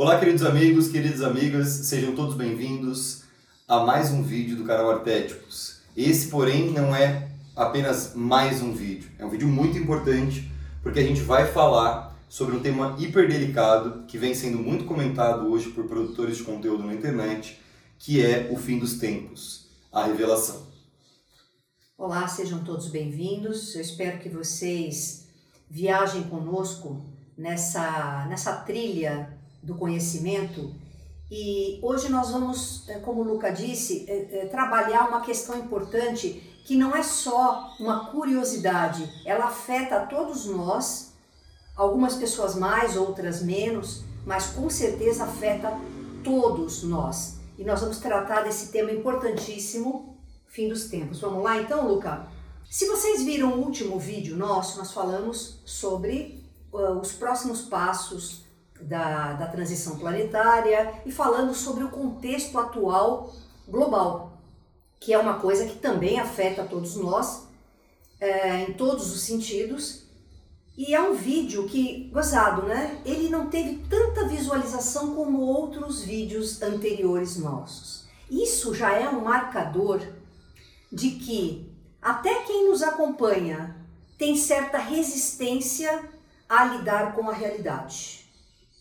Olá, queridos amigos, queridas amigas, sejam todos bem-vindos a mais um vídeo do canal Artétipos. Esse, porém, não é apenas mais um vídeo, é um vídeo muito importante porque a gente vai falar sobre um tema hiper delicado que vem sendo muito comentado hoje por produtores de conteúdo na internet, que é o fim dos tempos, a revelação. Olá, sejam todos bem-vindos. Eu espero que vocês viajem conosco nessa, nessa trilha do conhecimento. E hoje nós vamos, eh, como o Luca disse, eh, eh, trabalhar uma questão importante que não é só uma curiosidade, ela afeta a todos nós, algumas pessoas mais, outras menos, mas com certeza afeta todos nós. E nós vamos tratar desse tema importantíssimo, fim dos tempos. Vamos lá então, Luca? Se vocês viram o último vídeo nosso, nós falamos sobre uh, os próximos passos da, da transição planetária e falando sobre o contexto atual global, que é uma coisa que também afeta todos nós, é, em todos os sentidos. E é um vídeo que, gozado, né? Ele não teve tanta visualização como outros vídeos anteriores nossos. Isso já é um marcador de que até quem nos acompanha tem certa resistência a lidar com a realidade.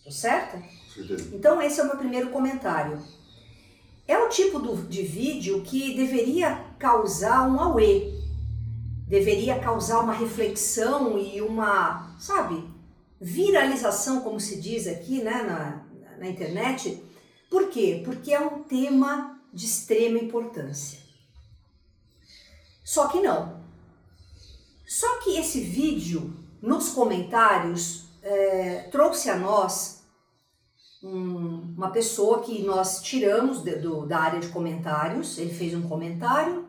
Tô certo? Então esse é o meu primeiro comentário. É o tipo do, de vídeo que deveria causar um auê, deveria causar uma reflexão e uma, sabe, viralização, como se diz aqui né, na, na internet. Por quê? Porque é um tema de extrema importância. Só que não. Só que esse vídeo, nos comentários, é, trouxe a nós um, uma pessoa que nós tiramos de, do, da área de comentários. Ele fez um comentário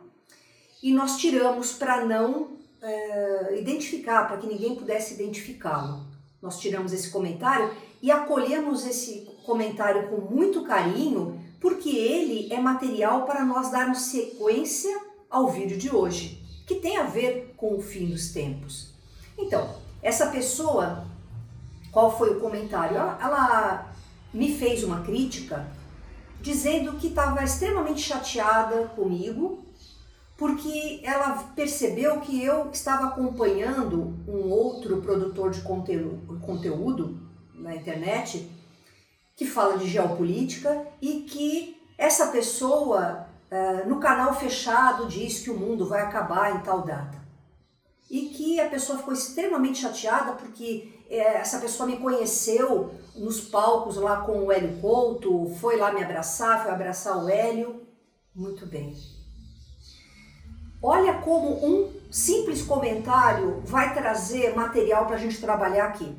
e nós tiramos para não é, identificar, para que ninguém pudesse identificá-lo. Nós tiramos esse comentário e acolhemos esse comentário com muito carinho, porque ele é material para nós darmos sequência ao vídeo de hoje, que tem a ver com o fim dos tempos. Então, essa pessoa, qual foi o comentário? Ela, ela me fez uma crítica dizendo que estava extremamente chateada comigo porque ela percebeu que eu estava acompanhando um outro produtor de conteúdo, na internet que fala de geopolítica e que essa pessoa uh, no canal fechado diz que o mundo vai acabar em tal data. E que a pessoa ficou extremamente chateada porque eh, essa pessoa me conheceu nos palcos lá com o Hélio Couto, foi lá me abraçar, foi abraçar o Hélio. Muito bem. Olha como um simples comentário vai trazer material para a gente trabalhar aqui.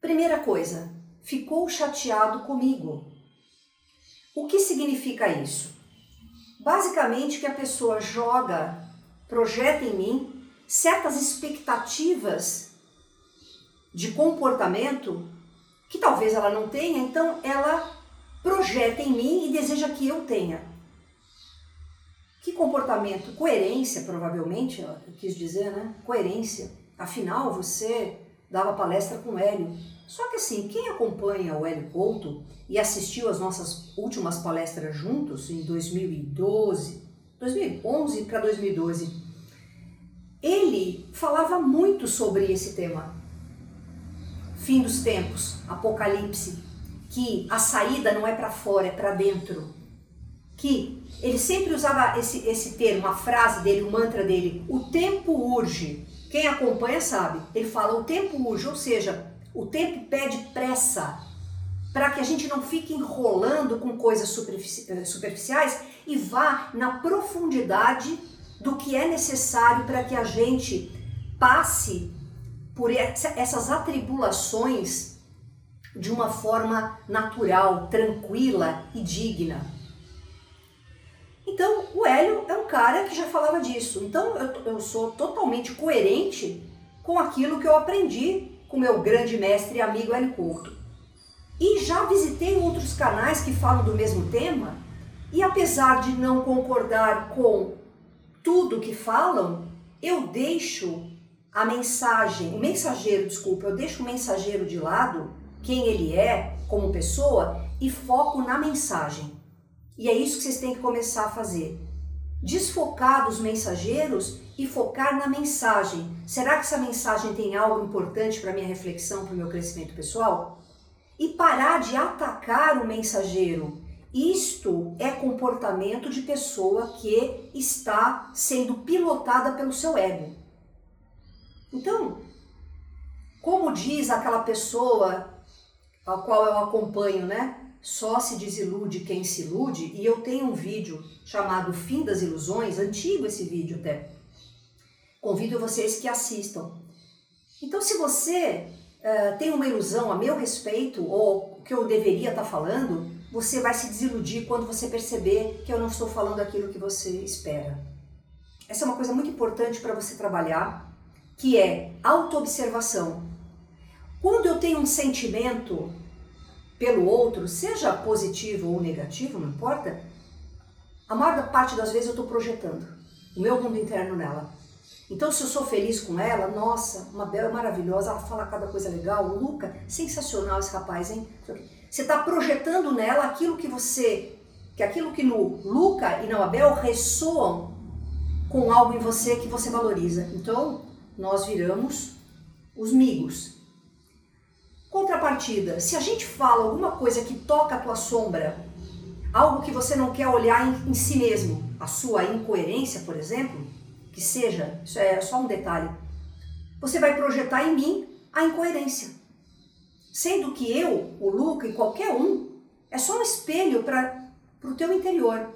Primeira coisa, ficou chateado comigo. O que significa isso? Basicamente que a pessoa joga, projeta em mim certas expectativas de comportamento que talvez ela não tenha, então ela projeta em mim e deseja que eu tenha. Que comportamento? Coerência, provavelmente, eu quis dizer, né? Coerência. Afinal, você dava palestra com Hélio. Só que assim, quem acompanha o Hélio Couto e assistiu às nossas últimas palestras juntos em 2012, 2011 para 2012, ele falava muito sobre esse tema. Fim dos tempos, apocalipse, que a saída não é para fora, é para dentro. Que ele sempre usava esse, esse termo, a frase dele, o mantra dele, o tempo urge. Quem acompanha sabe. Ele fala o tempo urge, ou seja, o tempo pede pressa para que a gente não fique enrolando com coisas eh, superficiais e vá na profundidade do que é necessário para que a gente passe por essas atribulações de uma forma natural, tranquila e digna. Então, o Hélio é um cara que já falava disso. Então, eu, eu sou totalmente coerente com aquilo que eu aprendi com meu grande mestre e amigo Hélio Couto. E já visitei outros canais que falam do mesmo tema, e apesar de não concordar com tudo que falam, eu deixo a mensagem, o mensageiro, desculpa, eu deixo o mensageiro de lado, quem ele é, como pessoa e foco na mensagem. E é isso que vocês têm que começar a fazer. Desfocar dos mensageiros e focar na mensagem. Será que essa mensagem tem algo importante para minha reflexão, para o meu crescimento pessoal? E parar de atacar o mensageiro. Isto é comportamento de pessoa que está sendo pilotada pelo seu ego. Então, como diz aquela pessoa a qual eu acompanho, né? Só se desilude quem se ilude, e eu tenho um vídeo chamado Fim das Ilusões, antigo esse vídeo até. Convido vocês que assistam. Então, se você uh, tem uma ilusão a meu respeito, ou que eu deveria estar falando, você vai se desiludir quando você perceber que eu não estou falando aquilo que você espera. Essa é uma coisa muito importante para você trabalhar, que é autoobservação. Quando eu tenho um sentimento pelo outro, seja positivo ou negativo, não importa, a maior parte das vezes eu estou projetando o meu mundo interno nela. Então, se eu sou feliz com ela, nossa, uma bela maravilhosa, ela fala cada coisa legal, o Luca, sensacional esse rapaz, hein? Você está projetando nela aquilo que você, que aquilo que no Luca e na Abel ressoam com algo em você que você valoriza. Então, nós viramos os migos. Contrapartida, se a gente fala alguma coisa que toca a tua sombra, algo que você não quer olhar em, em si mesmo, a sua incoerência, por exemplo, que seja, isso é só um detalhe, você vai projetar em mim a incoerência. Sendo que eu, o Luca e qualquer um, é só um espelho para o teu interior.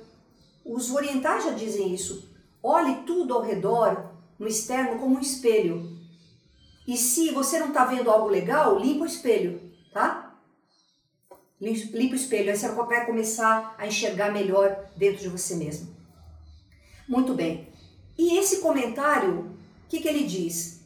Os orientais já dizem isso. Olhe tudo ao redor, no externo, como um espelho. E se você não está vendo algo legal, limpa o espelho, tá? Limpa o espelho, aí você vai começar a enxergar melhor dentro de você mesmo. Muito bem. E esse comentário, o que, que ele diz?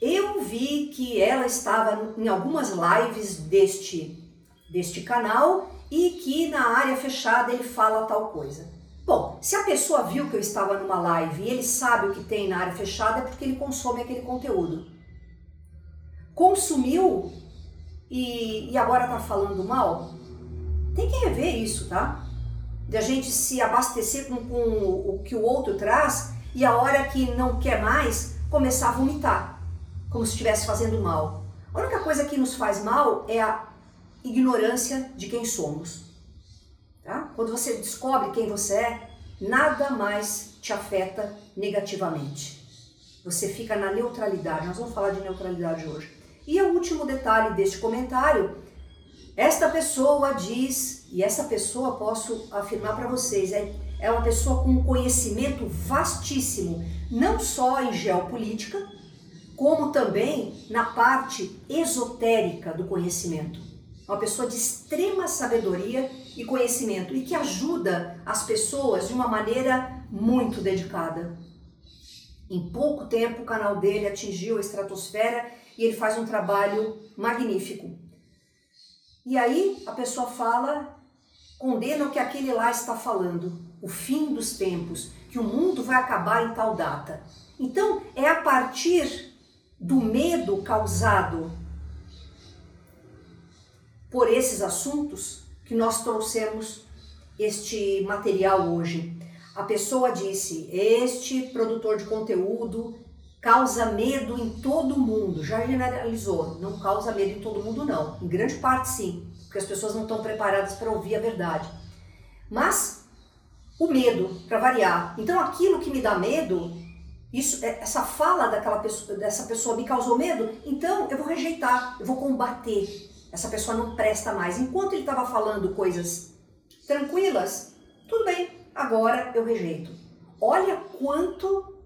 Eu vi que ela estava em algumas lives deste, deste canal e que na área fechada ele fala tal coisa. Bom, se a pessoa viu que eu estava numa live e ele sabe o que tem na área fechada, é porque ele consome aquele conteúdo consumiu e, e agora está falando mal, tem que rever isso, tá? De a gente se abastecer com, com o que o outro traz e a hora que não quer mais começar a vomitar, como se estivesse fazendo mal. A única coisa que nos faz mal é a ignorância de quem somos. Tá? Quando você descobre quem você é, nada mais te afeta negativamente. Você fica na neutralidade. Nós vamos falar de neutralidade hoje. E o último detalhe deste comentário, esta pessoa diz, e essa pessoa posso afirmar para vocês, é, é uma pessoa com um conhecimento vastíssimo, não só em geopolítica, como também na parte esotérica do conhecimento. Uma pessoa de extrema sabedoria e conhecimento e que ajuda as pessoas de uma maneira muito dedicada. Em pouco tempo, o canal dele atingiu a estratosfera e ele faz um trabalho magnífico. E aí a pessoa fala, condena o que aquele lá está falando, o fim dos tempos, que o mundo vai acabar em tal data. Então é a partir do medo causado por esses assuntos que nós trouxemos este material hoje. A pessoa disse: Este produtor de conteúdo causa medo em todo mundo. Já generalizou, não causa medo em todo mundo não. Em grande parte sim, porque as pessoas não estão preparadas para ouvir a verdade. Mas o medo, para variar. Então aquilo que me dá medo, isso, é, essa fala daquela pessoa, dessa pessoa me causou medo, então eu vou rejeitar, eu vou combater. Essa pessoa não presta mais. Enquanto ele estava falando coisas tranquilas, tudo bem, agora eu rejeito. Olha quanto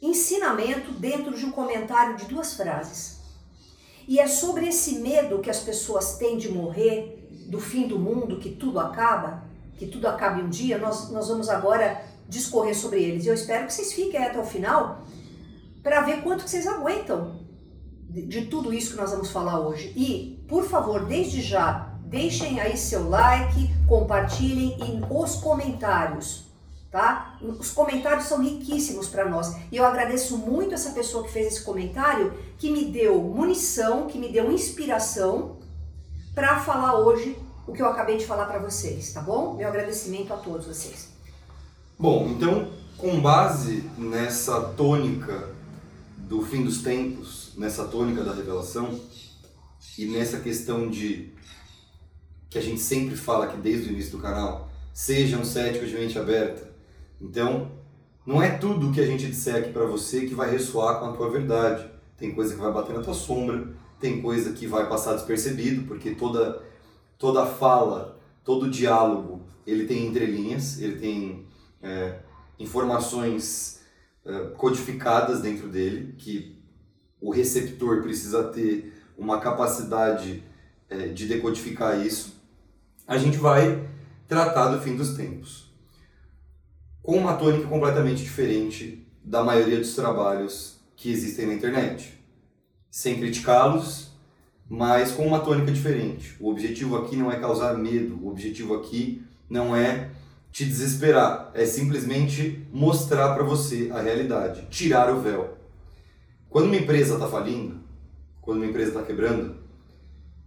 ensinamento dentro de um comentário de duas frases. E é sobre esse medo que as pessoas têm de morrer, do fim do mundo, que tudo acaba, que tudo acabe um dia, nós, nós vamos agora discorrer sobre eles. E eu espero que vocês fiquem até o final para ver quanto que vocês aguentam de, tudo isso que nós vamos falar hoje. E, por favor, desde já, deixem aí seu like, compartilhem e os comentários tá? Os comentários são riquíssimos para nós. E eu agradeço muito essa pessoa que fez esse comentário, que me deu munição, que me deu inspiração para falar hoje o que eu acabei de falar para vocês, tá bom? Meu agradecimento a todos vocês. Bom, então, com base nessa tônica do fim dos tempos, nessa tônica da revelação e nessa questão de que a gente sempre fala aqui desde o início do canal, sejam céticos de mente aberta. Então, não é tudo que a gente disser aqui para você que vai ressoar com a tua verdade. Tem coisa que vai bater na tua sombra, tem coisa que vai passar despercebido, porque toda toda fala, todo diálogo, ele tem entrelinhas, ele tem é, informações codificadas dentro dele, que o receptor precisa ter uma capacidade de decodificar isso. A gente vai tratar do fim dos tempos. Com uma tônica completamente diferente da maioria dos trabalhos que existem na internet. Sem criticá-los, mas com uma tônica diferente. O objetivo aqui não é causar medo, o objetivo aqui não é te desesperar, é simplesmente mostrar para você a realidade, tirar o véu. Quando uma empresa está falindo, quando uma empresa está quebrando,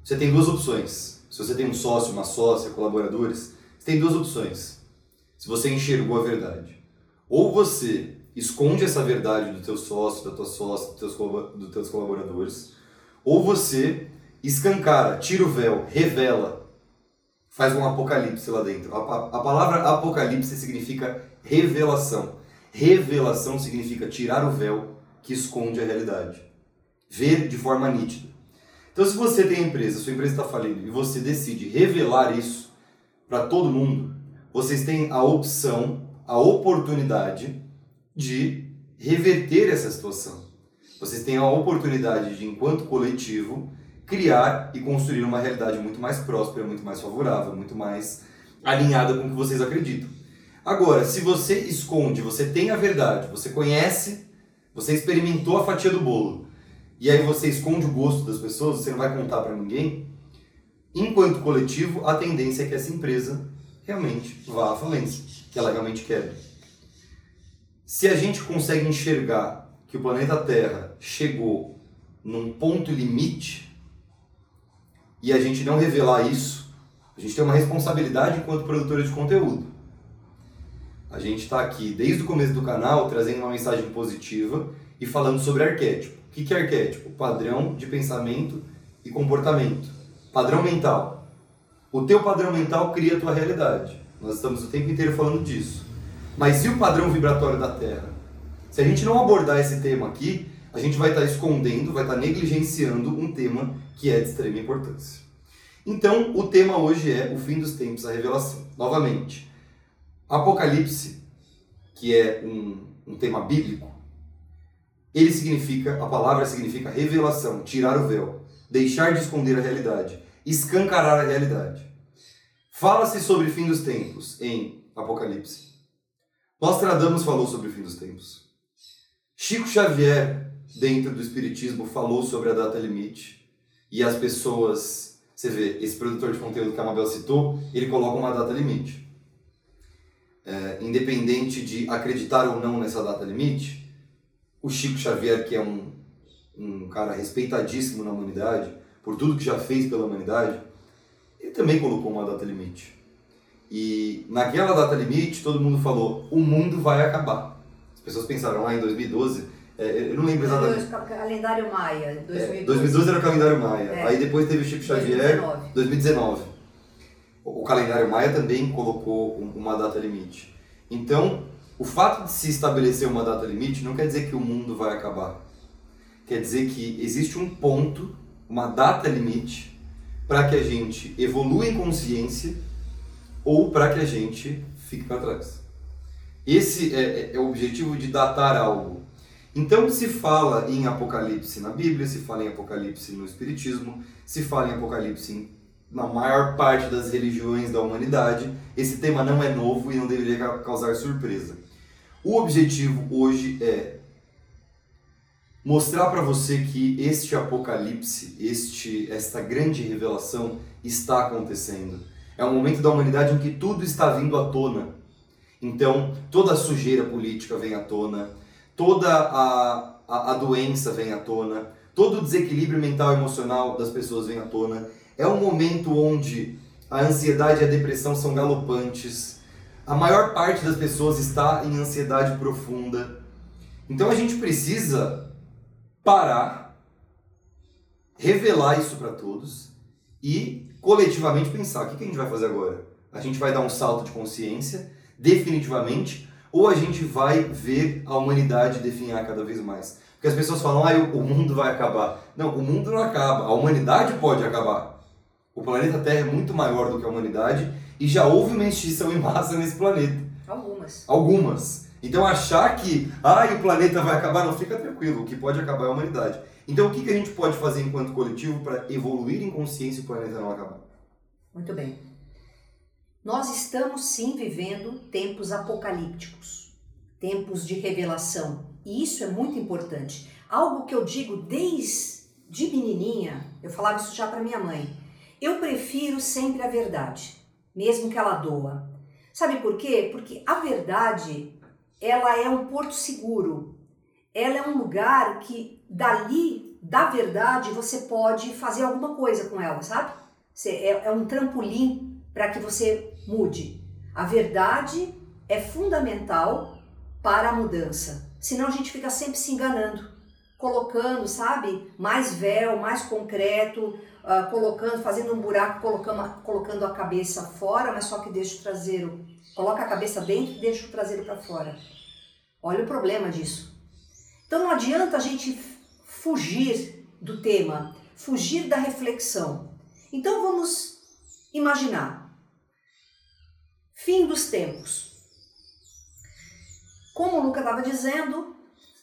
você tem duas opções. Se você tem um sócio, uma sócia, colaboradores, você tem duas opções. Se você enxergou a verdade, ou você esconde essa verdade do teu sócio, da tua sócia, dos teus, dos teus colaboradores, ou você escancara, tira o véu, revela, faz um apocalipse lá dentro. A, a palavra apocalipse significa revelação. Revelação significa tirar o véu que esconde a realidade. Ver de forma nítida. Então, se você tem empresa, sua empresa está falindo e você decide revelar isso para todo mundo, vocês têm a opção, a oportunidade de reverter essa situação. Vocês têm a oportunidade de, enquanto coletivo, criar e construir uma realidade muito mais próspera, muito mais favorável, muito mais alinhada com o que vocês acreditam. Agora, se você esconde, você tem a verdade, você conhece, você experimentou a fatia do bolo, e aí você esconde o gosto das pessoas, você não vai contar para ninguém, enquanto coletivo, a tendência é que essa empresa realmente vá à falência, que ela realmente quebre. Se a gente consegue enxergar que o planeta Terra chegou num ponto limite e a gente não revelar isso, a gente tem uma responsabilidade enquanto produtora de conteúdo. A gente está aqui desde o começo do canal trazendo uma mensagem positiva e falando sobre arquétipo. O que é arquétipo? Padrão de pensamento e comportamento. Padrão mental. O teu padrão mental cria a tua realidade. Nós estamos o tempo inteiro falando disso. Mas e o padrão vibratório da Terra? Se a gente não abordar esse tema aqui, a gente vai estar escondendo, vai estar negligenciando um tema que é de extrema importância. Então, o tema hoje é o fim dos tempos, a revelação. Novamente, Apocalipse, que é um, um tema bíblico, ele significa, a palavra significa revelação, tirar o véu, deixar de esconder a realidade, escancarar a realidade. Fala-se sobre fim dos tempos em Apocalipse. Nostradamus falou sobre o fim dos tempos. Chico Xavier, dentro do Espiritismo, falou sobre a data limite e as pessoas, você vê, esse produtor de conteúdo que a Mabel citou, ele coloca uma data limite. É, independente de acreditar ou não nessa data limite, o Chico Xavier, que é um, um cara respeitadíssimo na humanidade, por tudo que já fez pela humanidade, ele também colocou uma data limite. E naquela data limite, todo mundo falou: o mundo vai acabar pessoas pensaram lá em 2012, é, eu não lembro exatamente. Calendário Maia, 2012. É, 2012 era o calendário Maia. É. Aí depois teve o Chico Xavier, 2019. 2019. O, o calendário Maia também colocou uma data limite. Então, o fato de se estabelecer uma data limite não quer dizer que o mundo vai acabar. Quer dizer que existe um ponto, uma data limite, para que a gente evolua em consciência ou para que a gente fique para trás. Esse é, é, é o objetivo de datar algo. Então se fala em Apocalipse na Bíblia, se fala em Apocalipse no Espiritismo, se fala em Apocalipse na maior parte das religiões da humanidade. Esse tema não é novo e não deveria causar surpresa. O objetivo hoje é mostrar para você que este apocalipse, este esta grande revelação está acontecendo. É um momento da humanidade em que tudo está vindo à tona. Então, toda a sujeira política vem à tona, toda a, a, a doença vem à tona, todo o desequilíbrio mental e emocional das pessoas vem à tona. É um momento onde a ansiedade e a depressão são galopantes. A maior parte das pessoas está em ansiedade profunda. Então a gente precisa parar, revelar isso para todos e coletivamente pensar: o que a gente vai fazer agora? A gente vai dar um salto de consciência, definitivamente, ou a gente vai ver a humanidade definhar cada vez mais? Porque as pessoas falam, ah, o mundo vai acabar. Não, o mundo não acaba, a humanidade pode acabar. O planeta Terra é muito maior do que a humanidade e já houve uma extinção em massa nesse planeta. Algumas. Algumas. Então achar que, ah, o planeta vai acabar, não fica tranquilo, o que pode acabar é a humanidade. Então o que, que a gente pode fazer enquanto coletivo para evoluir em consciência e o planeta não acabar? Muito bem. Nós estamos sim vivendo tempos apocalípticos, tempos de revelação. E isso é muito importante. Algo que eu digo desde menininha, eu falava isso já para minha mãe. Eu prefiro sempre a verdade, mesmo que ela doa. Sabe por quê? Porque a verdade, ela é um porto seguro. Ela é um lugar que dali, da verdade, você pode fazer alguma coisa com ela, sabe? É, é um trampolim para que você mude. A verdade é fundamental para a mudança. Senão a gente fica sempre se enganando, colocando, sabe, mais véu, mais concreto, uh, colocando, fazendo um buraco, colocando, colocando a cabeça fora, mas só que deixa o traseiro, coloca a cabeça dentro e deixa o traseiro para fora. Olha o problema disso. Então não adianta a gente fugir do tema, fugir da reflexão. Então vamos imaginar. Fim dos tempos. Como o Luca estava dizendo,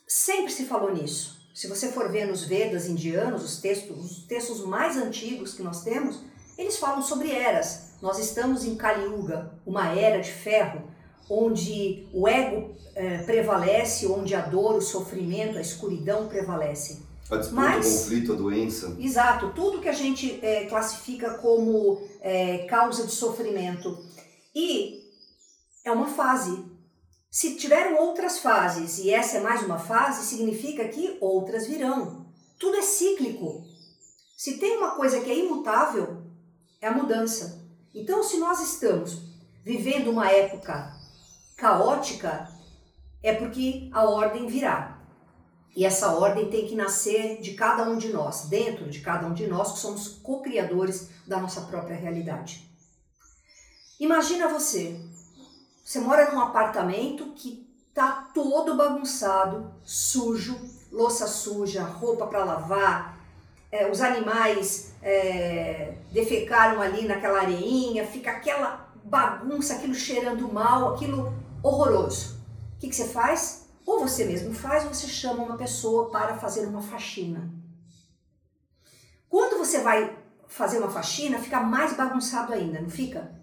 sempre se falou nisso. Se você for ver nos Vedas indianos, os textos, os textos mais antigos que nós temos, eles falam sobre eras. Nós estamos em Kali Yuga, uma era de ferro, onde o ego é, prevalece, onde a dor, o sofrimento, a escuridão prevalece. A disputa, Mas, o conflito, a doença. Exato, tudo que a gente é, classifica como é, causa de sofrimento. E é uma fase, se tiveram outras fases e essa é mais uma fase, significa que outras virão. Tudo é cíclico. Se tem uma coisa que é imutável, é a mudança. Então, se nós estamos vivendo uma época caótica, é porque a ordem virá. E essa ordem tem que nascer de cada um de nós, dentro de cada um de nós, que somos co-criadores da nossa própria realidade. Imagina você você mora num apartamento que tá todo bagunçado, sujo, louça suja, roupa para lavar, é, os animais é, defecaram ali naquela areinha, fica aquela bagunça, aquilo cheirando mal, aquilo horroroso. O que, que você faz? Ou você mesmo faz, ou você chama uma pessoa para fazer uma faxina. Quando você vai fazer uma faxina, fica mais bagunçado ainda, não fica?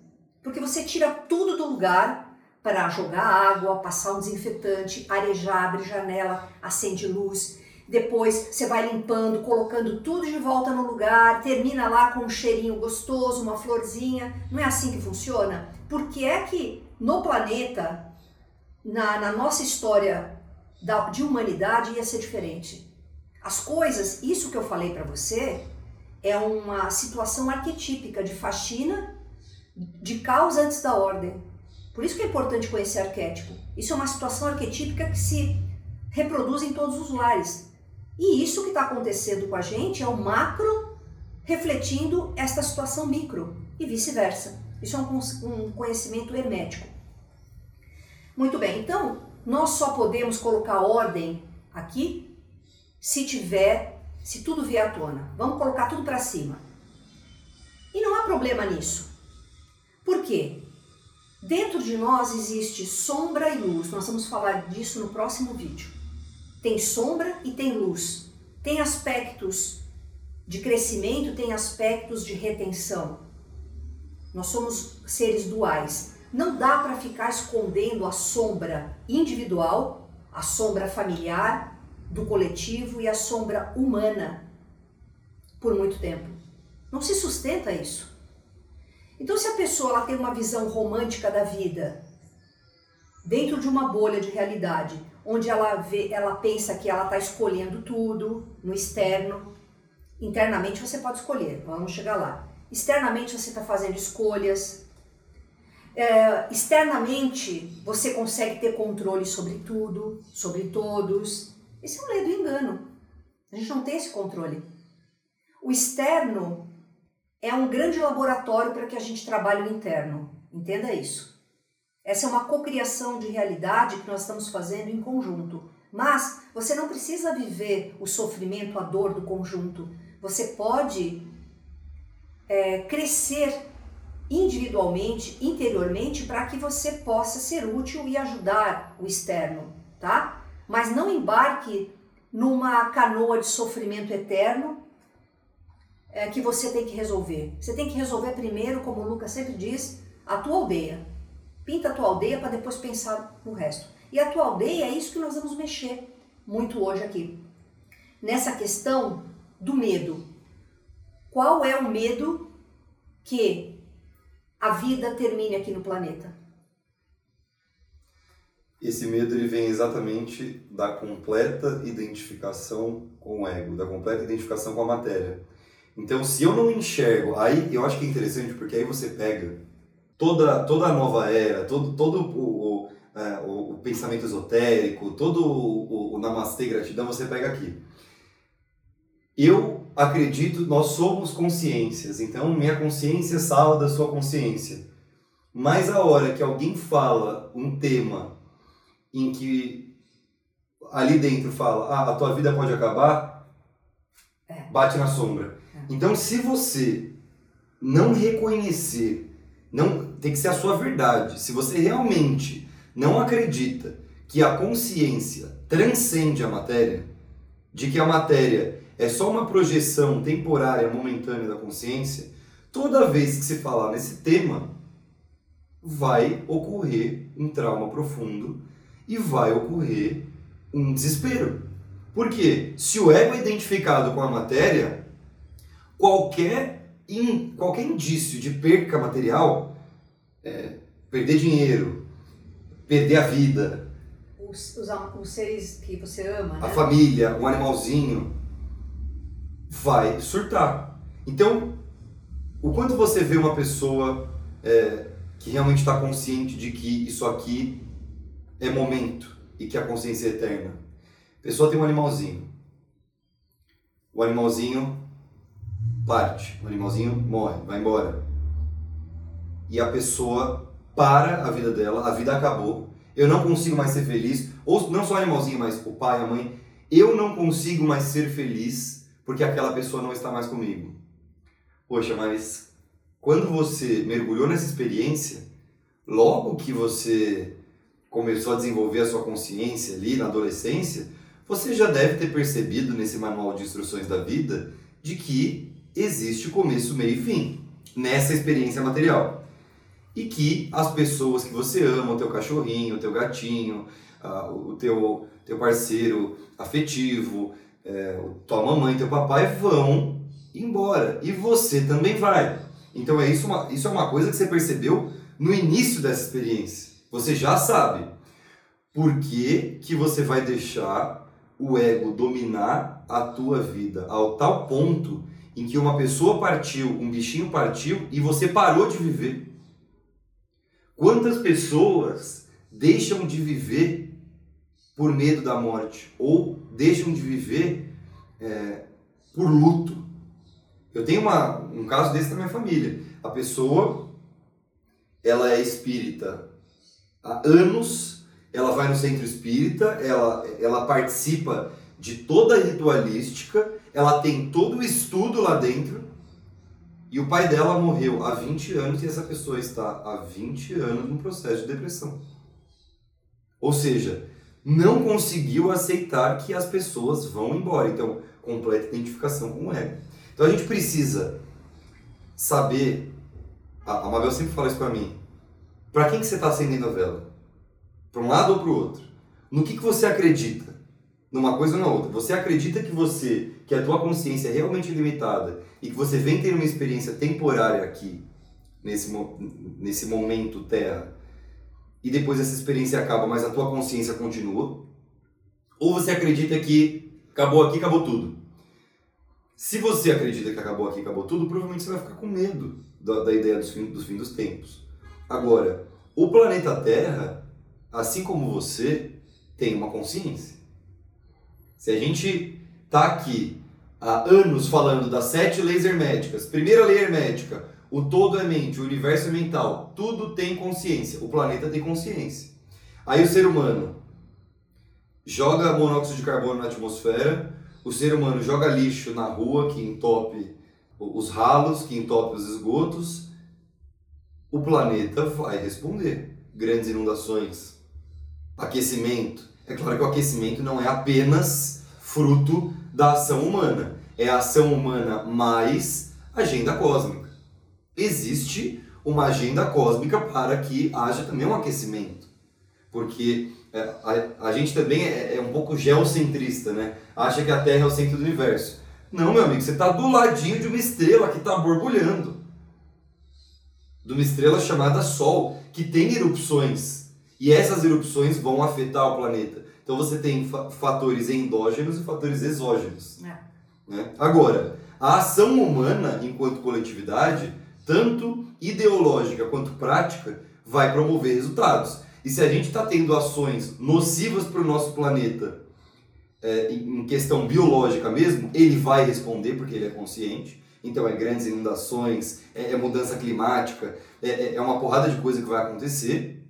Porque você tira tudo do lugar, para jogar água, passar um desinfetante, arejar, abre janela, acende luz. Depois você vai limpando, colocando tudo de volta no lugar, termina lá com um cheirinho gostoso, uma florzinha. Não é assim que funciona? Porque é que no planeta, na, na nossa história da, de humanidade, ia ser diferente. As coisas, isso que eu falei para você, é uma situação arquetípica de faxina, de causa antes da ordem. Por isso que é importante conhecer arquétipo. Isso é uma situação arquetípica que se reproduz em todos os lares. E isso que está acontecendo com a gente é o macro refletindo esta situação micro e vice-versa. Isso é um conhecimento hermético. Muito bem, então nós só podemos colocar ordem aqui se tiver, se tudo vier à tona. Vamos colocar tudo para cima. E não há problema nisso. Por quê? Dentro de nós existe sombra e luz. Nós vamos falar disso no próximo vídeo. Tem sombra e tem luz. Tem aspectos de crescimento, tem aspectos de retenção. Nós somos seres duais. Não dá para ficar escondendo a sombra individual, a sombra familiar, do coletivo e a sombra humana por muito tempo. Não se sustenta isso. Então, se a pessoa ela tem uma visão romântica da vida, dentro de uma bolha de realidade, onde ela vê, ela pensa que ela está escolhendo tudo no externo, internamente você pode escolher, vamos chegar lá. externamente você está fazendo escolhas, é, externamente você consegue ter controle sobre tudo, sobre todos. Esse é um lei do engano. A gente não tem esse controle. O externo é um grande laboratório para que a gente trabalhe o interno. Entenda isso. Essa é uma cocriação de realidade que nós estamos fazendo em conjunto. Mas você não precisa viver o sofrimento, a dor do conjunto. Você pode é, crescer individualmente, interiormente, para que você possa ser útil e ajudar o externo, tá? Mas não embarque numa canoa de sofrimento eterno é, que você tem que resolver. Você tem que resolver primeiro, como o Lucas sempre diz, a tua aldeia. Pinta a tua aldeia para depois pensar no resto. E a tua aldeia é isso que nós vamos mexer muito hoje aqui. Nessa questão do medo. Qual é o medo que a vida termine aqui no planeta? Esse medo ele vem exatamente da completa identificação com o ego, da completa identificação com a matéria. Então, se eu não enxergo, aí eu acho que é interessante porque aí você pega toda, toda a nova era, todo, todo o, o, é, o, o pensamento esotérico, todo o, o, o namastê gratidão, você pega aqui. Eu acredito, nós somos consciências, então minha consciência salva da sua consciência. Mas a hora que alguém fala um tema em que ali dentro fala, ah, a tua vida pode acabar, é. bate na sombra. Então, se você não reconhecer, não tem que ser a sua verdade. Se você realmente não acredita que a consciência transcende a matéria, de que a matéria é só uma projeção temporária, momentânea da consciência, toda vez que se falar nesse tema, vai ocorrer um trauma profundo e vai ocorrer um desespero. Porque se o ego é identificado com a matéria, qualquer, in, qualquer indício de perca material, é, perder dinheiro, perder a vida, os, os, os seres que você ama, a né? família, o animalzinho, vai surtar. Então, o quanto você vê uma pessoa é, que realmente está consciente de que isso aqui é momento e que a consciência é eterna. A pessoa tem um animalzinho. O animalzinho parte, o animalzinho morre, vai embora. E a pessoa para a vida dela, a vida acabou. Eu não consigo mais ser feliz, ou não só o animalzinho, mas o pai, a mãe. Eu não consigo mais ser feliz porque aquela pessoa não está mais comigo. Poxa, mas quando você mergulhou nessa experiência, logo que você começou a desenvolver a sua consciência ali na adolescência, você já deve ter percebido nesse manual de instruções da vida de que existe começo, meio e fim nessa experiência material. E que as pessoas que você ama, o teu cachorrinho, o teu gatinho, uh, o teu, teu parceiro afetivo, é, tua mamãe, teu papai vão embora. E você também vai. Então é isso, uma, isso é uma coisa que você percebeu no início dessa experiência. Você já sabe por que, que você vai deixar o ego dominar a tua vida ao tal ponto em que uma pessoa partiu, um bichinho partiu e você parou de viver. Quantas pessoas deixam de viver por medo da morte ou deixam de viver é, por luto? Eu tenho uma, um caso desse na minha família. A pessoa, ela é espírita há anos, ela vai no centro espírita, ela, ela participa de toda a ritualística, ela tem todo o estudo lá dentro, e o pai dela morreu há 20 anos e essa pessoa está há 20 anos num processo de depressão. Ou seja, não conseguiu aceitar que as pessoas vão embora. Então, completa identificação com o ego. Então a gente precisa saber. A Mabel sempre fala isso para mim. Para quem que você está acendendo a vela? Para um lado ou para o outro? No que, que você acredita? Numa coisa ou na outra? Você acredita que você, que a tua consciência é realmente limitada e que você vem ter uma experiência temporária aqui, nesse, nesse momento terra, e depois essa experiência acaba, mas a tua consciência continua? Ou você acredita que acabou aqui, acabou tudo? Se você acredita que acabou aqui, acabou tudo, provavelmente você vai ficar com medo da, da ideia dos fim, dos fim dos tempos. Agora, o planeta Terra, assim como você, tem uma consciência. Se a gente tá aqui há anos falando das sete leis herméticas, primeira lei hermética, o todo é mente, o universo é mental, tudo tem consciência, o planeta tem consciência. Aí o ser humano joga monóxido de carbono na atmosfera, o ser humano joga lixo na rua que entope os ralos, que entope os esgotos, o planeta vai responder. Grandes inundações, aquecimento. É claro que o aquecimento não é apenas fruto da ação humana, é a ação humana mais agenda cósmica. Existe uma agenda cósmica para que haja também um aquecimento. Porque é, a, a gente também é, é um pouco geocentrista, né? Acha que a Terra é o centro do universo. Não, meu amigo, você está do ladinho de uma estrela que está borbulhando. De uma estrela chamada Sol, que tem erupções. E essas erupções vão afetar o planeta. Então você tem fa fatores endógenos e fatores exógenos. É. Né? Agora, a ação humana, enquanto coletividade, tanto ideológica quanto prática, vai promover resultados. E se a gente está tendo ações nocivas para o nosso planeta, é, em questão biológica mesmo, ele vai responder porque ele é consciente. Então é grandes inundações, é, é mudança climática, é, é, é uma porrada de coisa que vai acontecer.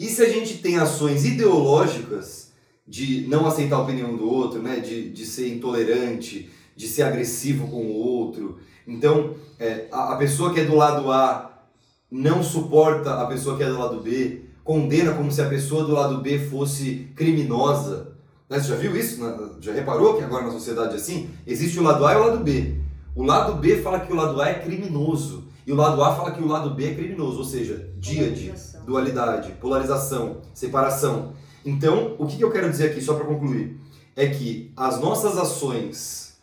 E se a gente tem ações ideológicas de não aceitar a opinião do outro, né, de, de ser intolerante, de ser agressivo com o outro, então é, a, a pessoa que é do lado A não suporta a pessoa que é do lado B, condena como se a pessoa do lado B fosse criminosa. Né? Você já viu isso? Já reparou que agora na sociedade é assim? Existe o lado A e o lado B. O lado B fala que o lado A é criminoso. E o lado A fala que o lado B é criminoso, ou seja, díade, dualidade, polarização, separação. Então, o que eu quero dizer aqui, só para concluir, é que as nossas ações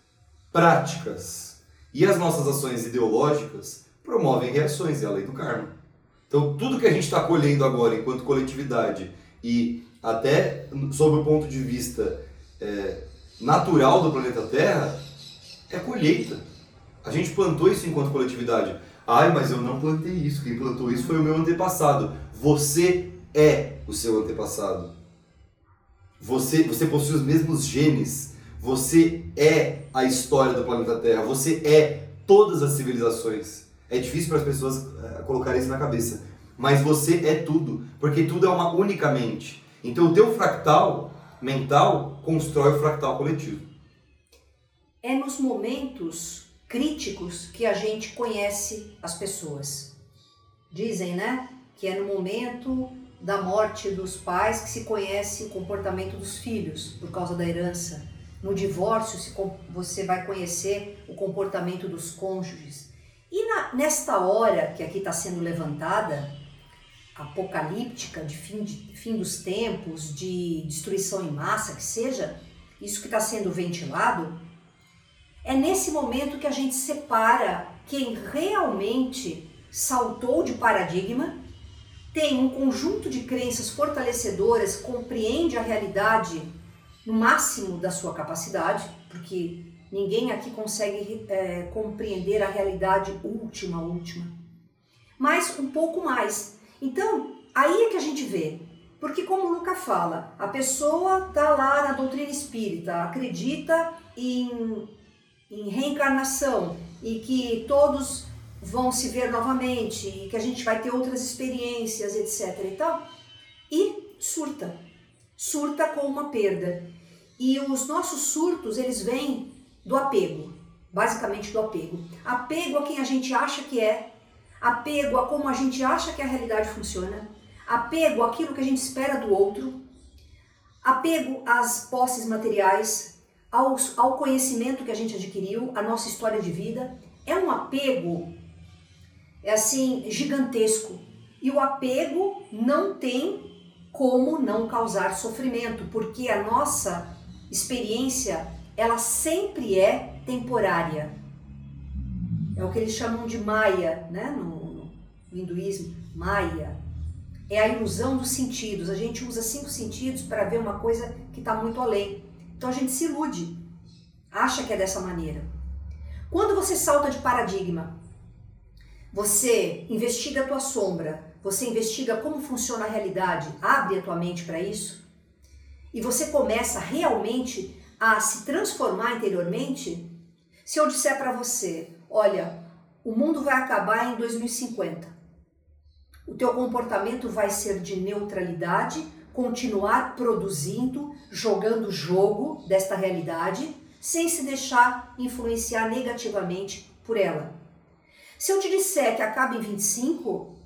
práticas e as nossas ações ideológicas promovem reações, é a lei do karma. Então, tudo que a gente está colhendo agora enquanto coletividade e até sob o ponto de vista é, natural do planeta Terra é colheita. A gente plantou isso enquanto coletividade. Ai, mas eu não plantei isso. Quem plantou isso foi o meu antepassado. Você é o seu antepassado. Você, você possui os mesmos genes. Você é a história do planeta Terra. Você é todas as civilizações. É difícil para as pessoas uh, colocarem isso na cabeça. Mas você é tudo, porque tudo é uma única mente. Então o teu fractal mental constrói o fractal coletivo. É nos momentos críticos que a gente conhece as pessoas. Dizem, né, que é no momento da morte dos pais que se conhece o comportamento dos filhos por causa da herança. No divórcio você vai conhecer o comportamento dos cônjuges. E na, nesta hora que aqui está sendo levantada, apocalíptica, de fim, de fim dos tempos, de destruição em massa, que seja, isso que está sendo ventilado, é nesse momento que a gente separa quem realmente saltou de paradigma, tem um conjunto de crenças fortalecedoras, compreende a realidade no máximo da sua capacidade, porque Ninguém aqui consegue é, compreender a realidade última, última. Mas um pouco mais. Então, aí é que a gente vê. Porque como o Luca fala, a pessoa está lá na doutrina espírita, acredita em, em reencarnação e que todos vão se ver novamente e que a gente vai ter outras experiências, etc e tal, e surta. Surta com uma perda. E os nossos surtos, eles vêm do apego, basicamente do apego. Apego a quem a gente acha que é, apego a como a gente acha que a realidade funciona, apego àquilo que a gente espera do outro, apego às posses materiais, ao, conhecimento que a gente adquiriu, a nossa história de vida. É um apego, é assim, gigantesco. E o apego não tem como não causar sofrimento, porque a nossa experiência ela sempre é temporária. É o que eles chamam de Maya, né? no, no hinduísmo, Maya. É a ilusão dos sentidos. A gente usa cinco sentidos para ver uma coisa que está muito além. Então a gente se ilude, acha que é dessa maneira. Quando você salta de paradigma, você investiga a tua sombra, você investiga como funciona a realidade, abre a tua mente para isso, e você começa realmente a se transformar interiormente, se eu disser para você, olha, o mundo vai acabar em 2050. O teu comportamento vai ser de neutralidade, continuar produzindo, jogando jogo desta realidade, sem se deixar influenciar negativamente por ela. Se eu te disser que acaba em 25,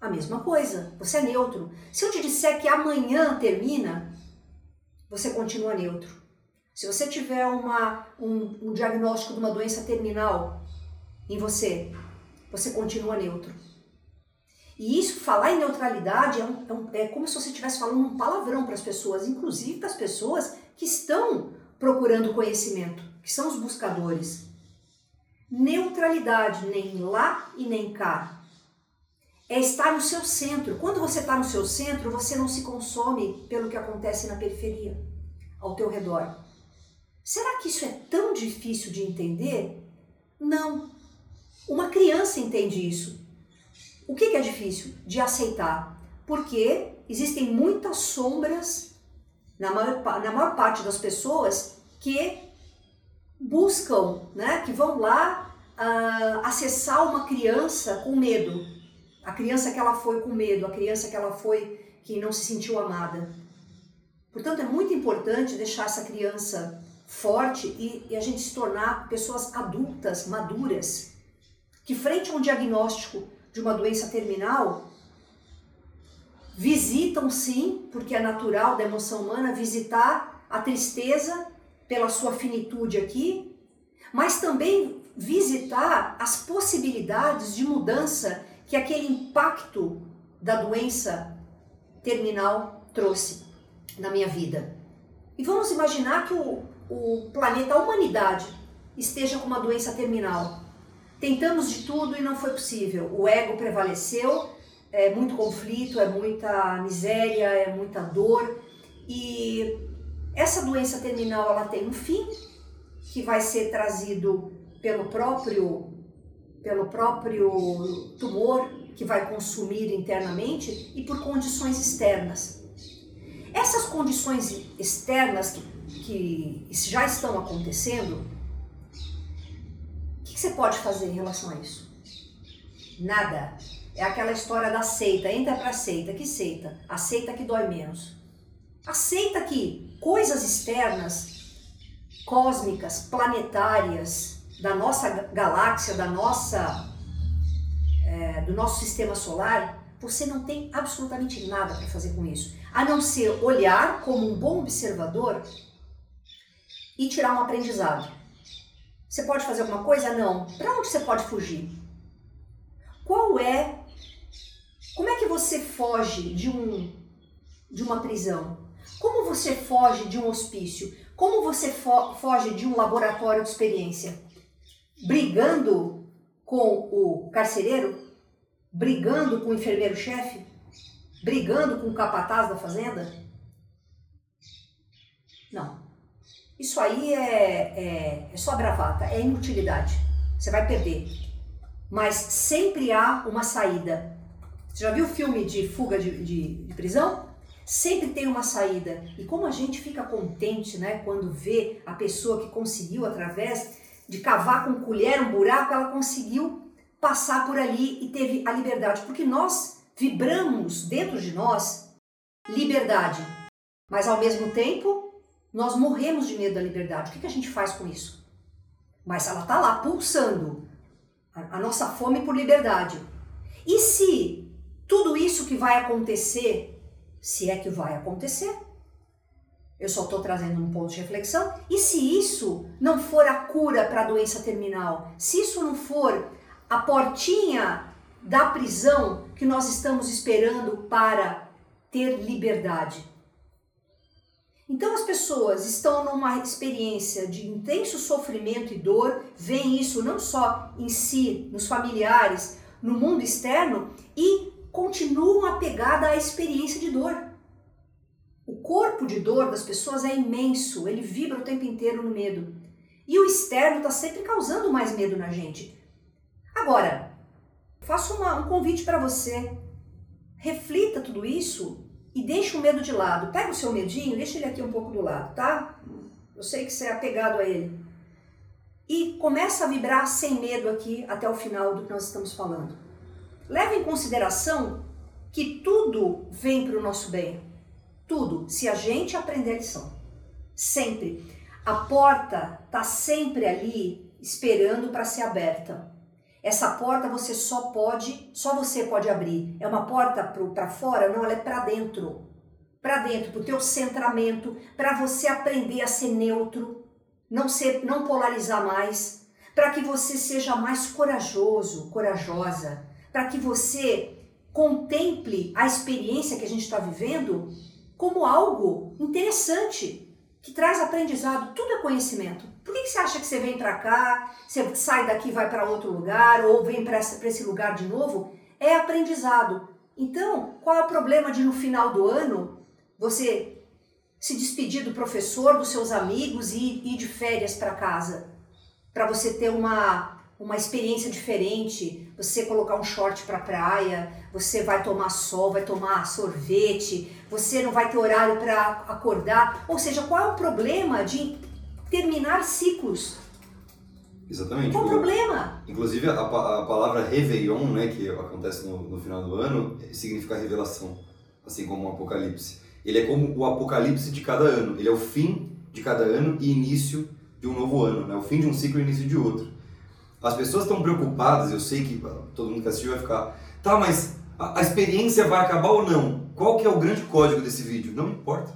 a mesma coisa, você é neutro. Se eu te disser que amanhã termina, você continua neutro. Se você tiver uma, um, um diagnóstico de uma doença terminal em você, você continua neutro. E isso, falar em neutralidade, é, um, é, um, é como se você estivesse falando um palavrão para as pessoas, inclusive para as pessoas que estão procurando conhecimento, que são os buscadores. Neutralidade, nem lá e nem cá. É estar no seu centro. Quando você está no seu centro, você não se consome pelo que acontece na periferia, ao teu redor. Será que isso é tão difícil de entender? Não. Uma criança entende isso. O que, é difícil? De aceitar. Porque existem muitas sombras na maior, na maior parte das pessoas que buscam, né, que vão lá uh, acessar uma criança com medo. A criança que ela foi com medo, a criança que ela foi que não se sentiu amada. Portanto, é muito importante deixar essa criança forte e, e a gente se tornar pessoas adultas, maduras, que frente a um diagnóstico de uma doença terminal, visitam sim, porque é natural da emoção humana visitar a tristeza pela sua finitude aqui, mas também visitar as possibilidades de mudança que aquele impacto da doença terminal trouxe na minha vida. E vamos imaginar que o, o planeta, a humanidade, esteja com uma doença terminal. Tentamos de tudo e não foi possível. O ego prevaleceu, é muito conflito, é muita miséria, é muita dor. E essa doença terminal ela tem um fim que vai ser trazido pelo próprio pelo próprio tumor que vai consumir internamente e por condições externas. Essas condições externas que, que já estão acontecendo, que você pode fazer em relação a isso? Nada. É aquela história da seita. Entra pra seita. Que seita? A seita que dói menos. Aceita que coisas externas, cósmicas, planetárias, da nossa galáxia, da nossa, é, do nosso sistema solar, você não tem absolutamente nada para fazer com isso, a não ser olhar como um bom observador e tirar um aprendizado. Você pode fazer alguma coisa? Não. Para onde você pode fugir? Qual é? Como é que você foge de um de uma prisão? Como você foge de um hospício? Como você fo foge de um laboratório de experiência? Brigando com o carcereiro? Brigando com o enfermeiro-chefe? Brigando com o capataz da fazenda? Não. Isso aí é, é, é só bravata, é inutilidade. Você vai perder. Mas sempre há uma saída. Você já viu o filme de fuga de, de, de prisão? Sempre tem uma saída. E como a gente fica contente né, quando vê a pessoa que conseguiu, através de cavar com colher um buraco, ela conseguiu passar por ali e teve a liberdade. Porque nós vibramos dentro de nós liberdade. Mas ao mesmo tempo, nós morremos de medo da liberdade. O que, a gente faz com isso? Mas ela está lá pulsando a nossa fome por liberdade. E se tudo isso que vai acontecer, se é que vai acontecer, eu só estou trazendo um ponto de reflexão. E se isso não for a cura para a doença terminal? Se isso não for a portinha da prisão que nós estamos esperando para ter liberdade? Então as pessoas estão numa experiência de intenso sofrimento e dor, veem isso não só em si, nos familiares, no mundo externo e continuam apegadas à experiência de dor. O corpo de dor das pessoas é imenso, ele vibra o tempo inteiro no medo. E o externo está sempre causando mais medo na gente. Agora, faço uma, um convite para você. Reflita tudo isso e deixe o medo de lado. Pega o seu medinho, deixa ele aqui um pouco do lado, tá? Eu sei que você é apegado a ele. E começa a vibrar sem medo aqui até o final do que nós estamos falando. Leve em consideração que tudo vem para o nosso bem. Tudo, se a gente aprender a lição. Sempre. A porta está sempre ali esperando para ser aberta. Essa porta você só pode, só você pode abrir. É uma porta para fora? Não, ela é para dentro. Para dentro, para o teu centramento, para você aprender a ser neutro, não ser, não polarizar mais, para que você seja mais corajoso, corajosa, para que você contemple a experiência que a gente está vivendo como algo interessante, que traz aprendizado, tudo é conhecimento. Por que, você acha que você vem para cá, você sai daqui vai para outro lugar, ou vem para esse lugar de novo? É aprendizado. Então, qual é o problema de no final do ano você se despedir do professor, dos seus amigos e ir de férias para casa? Para você ter uma, uma experiência diferente, você colocar um short para praia, você vai tomar sol, vai tomar sorvete, você não vai ter horário para acordar. Ou seja, qual é o problema de terminar ciclos. Exatamente. Qual o problema? Inclusive, a, a, palavra Réveillon, né, que acontece no, no, final do ano, significa revelação, assim como o Apocalipse. Ele é como o Apocalipse de cada ano. Ele é o fim de cada ano e início de um novo ano, né? o fim de um ciclo e início de outro. As pessoas estão preocupadas, eu sei que todo mundo que assistiu vai ficar, tá, mas a, a experiência vai acabar ou não? Qual que é o grande código desse vídeo? Não importa.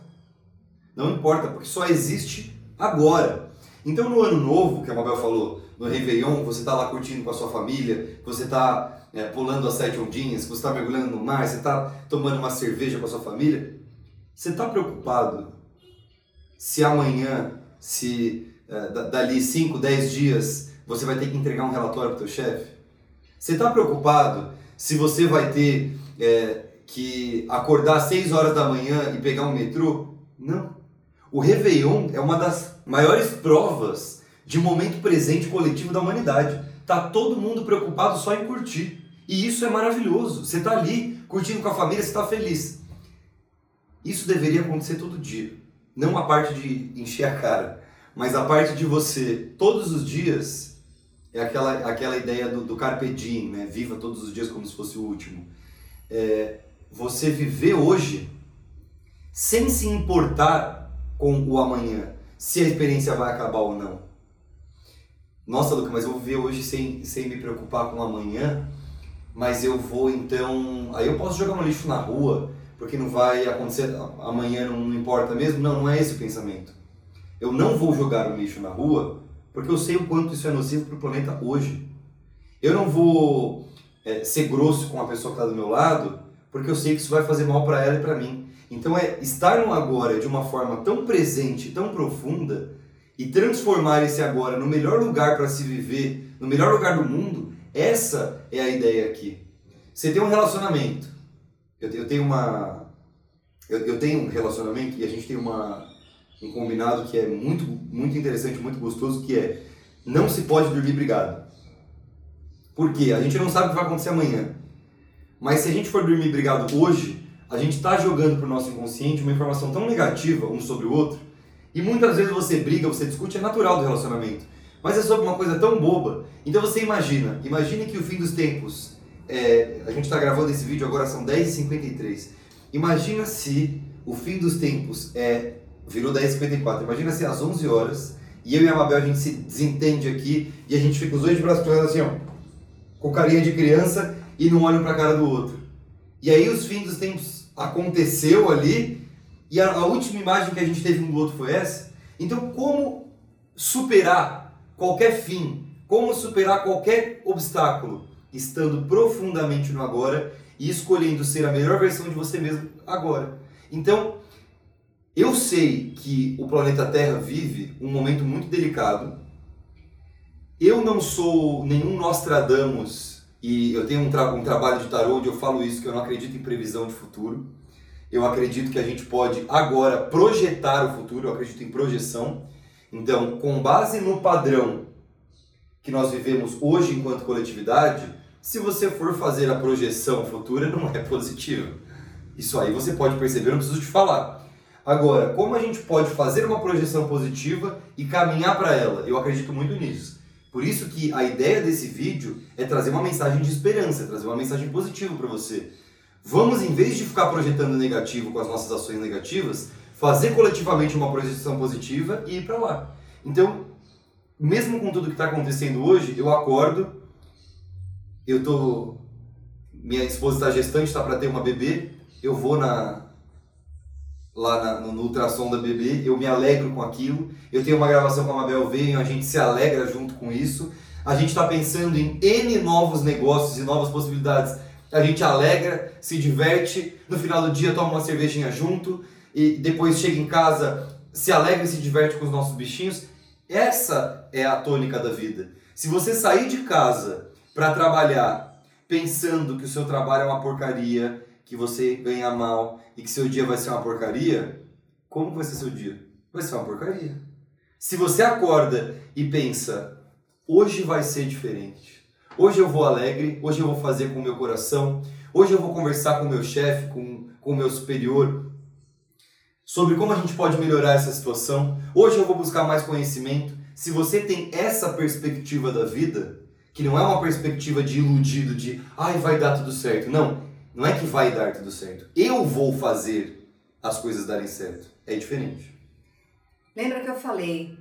Não importa, porque só existe agora. Então no ano novo, que a Mabel falou, no Réveillon, você está lá curtindo com a sua família, você está é, pulando as sete ondinhas, você está mergulhando no mar, você está tomando uma cerveja com a sua família, você está preocupado se amanhã, se é, dali 5, 10 dias, você vai ter que entregar um relatório para o teu chefe? Você está preocupado se você vai ter é, que acordar às 6 horas da manhã e pegar um metrô? Não. O Réveillon é uma das maiores provas de momento presente coletivo da humanidade. Tá todo mundo preocupado só em curtir. E isso é maravilhoso. Você tá ali curtindo com a família, você tá feliz. Isso deveria acontecer todo dia. Não a parte de encher a cara, mas a parte de você, todos os dias, é aquela, aquela ideia do, do carpe diem, né? Viva todos os dias como se fosse o último. É, você viver hoje sem se importar com o amanhã, se a experiência vai acabar ou não. Nossa, Luca, mas eu vou viver hoje sem, sem me preocupar com amanhã, mas eu vou então. Aí eu posso jogar um lixo na rua, porque não vai acontecer amanhã, não, não importa mesmo? Não, não é esse o pensamento. Eu não vou jogar o lixo na rua, porque eu sei o quanto isso é nocivo para o planeta hoje. Eu não vou é, ser grosso com a pessoa que está do meu lado, porque eu sei que isso vai fazer mal para ela e para mim. Então é estar no agora de uma forma tão presente, tão profunda e transformar esse agora no melhor lugar para se viver, no melhor lugar do mundo, essa é a ideia aqui. Você tem um relacionamento. Eu, tenho uma eu, tenho um relacionamento e a gente tem uma um combinado que é muito muito interessante, muito gostoso, que é não se pode dormir brigado. Por quê? A gente não sabe o que vai acontecer amanhã. Mas se a gente for dormir brigado hoje, a gente está jogando para o nosso inconsciente uma informação tão negativa um sobre o outro, e muitas vezes você briga, você discute, é natural do relacionamento, mas é sobre uma coisa tão boba. Então você imagina, imagine que o fim dos tempos, é, a gente está gravando esse vídeo agora, são 10h53. Imagina se o fim dos tempos é, virou 10h54, imagina se às 11 horas, e eu e a Mabel a gente se desentende aqui, e a gente fica os dois de braços cruzados assim, ó, com carinha de criança, e não olham para a cara do outro. E aí os fins dos tempos aconteceu ali e a, a, última imagem que a gente teve um do outro foi essa. Então, como superar qualquer fim, como superar qualquer obstáculo, estando profundamente no agora e escolhendo ser a melhor versão de você mesmo agora. Então, eu sei que o planeta Terra vive um momento muito delicado. Eu não sou nenhum Nostradamus e eu tenho um, tra um trabalho de tarô onde eu falo isso, que eu não acredito em previsão de futuro. Eu acredito que a gente pode agora projetar o futuro, eu acredito em projeção. Então, com base no padrão que nós vivemos hoje enquanto coletividade, se você for fazer a projeção futura, não é positiva. Isso aí você pode perceber, não preciso te falar. Agora, como a gente pode fazer uma projeção positiva e caminhar para ela? Eu acredito muito nisso. Por isso que a ideia desse vídeo é trazer uma mensagem de esperança, trazer uma mensagem positiva para você. Vamos, em vez de ficar projetando negativo com as nossas ações negativas, fazer coletivamente uma projeção positiva e ir para lá. Então, mesmo com tudo que está acontecendo hoje, eu acordo, eu tô, minha esposa está gestante, está para ter uma bebê, eu vou na lá na, no, no, ultrassom da bebê, eu me alegro com aquilo, eu tenho uma gravação com a Mabel Venho, a gente se alegra junto com isso, a gente está pensando em N novos negócios e novas possibilidades, a gente alegra, se diverte, no final do dia toma uma cervejinha junto, e depois chega em casa, se alegra e se diverte com os nossos bichinhos. Essa é a tônica da vida. Se você sair de casa para trabalhar pensando que o seu trabalho é uma porcaria, que você ganha mal e que seu dia vai ser uma porcaria, como vai ser seu dia? Vai ser uma porcaria. Se você acorda e pensa, hoje vai ser diferente. Hoje eu vou alegre, hoje eu vou fazer com o meu coração, hoje eu vou conversar com o meu chefe, com, o meu superior, sobre como a gente pode melhorar essa situação. Hoje eu vou buscar mais conhecimento. Se você tem essa perspectiva da vida, que não é uma perspectiva de iludido, de ai, vai dar tudo certo. Não, não é que vai dar tudo certo. Eu vou fazer as coisas darem certo. É diferente. Lembra que eu falei?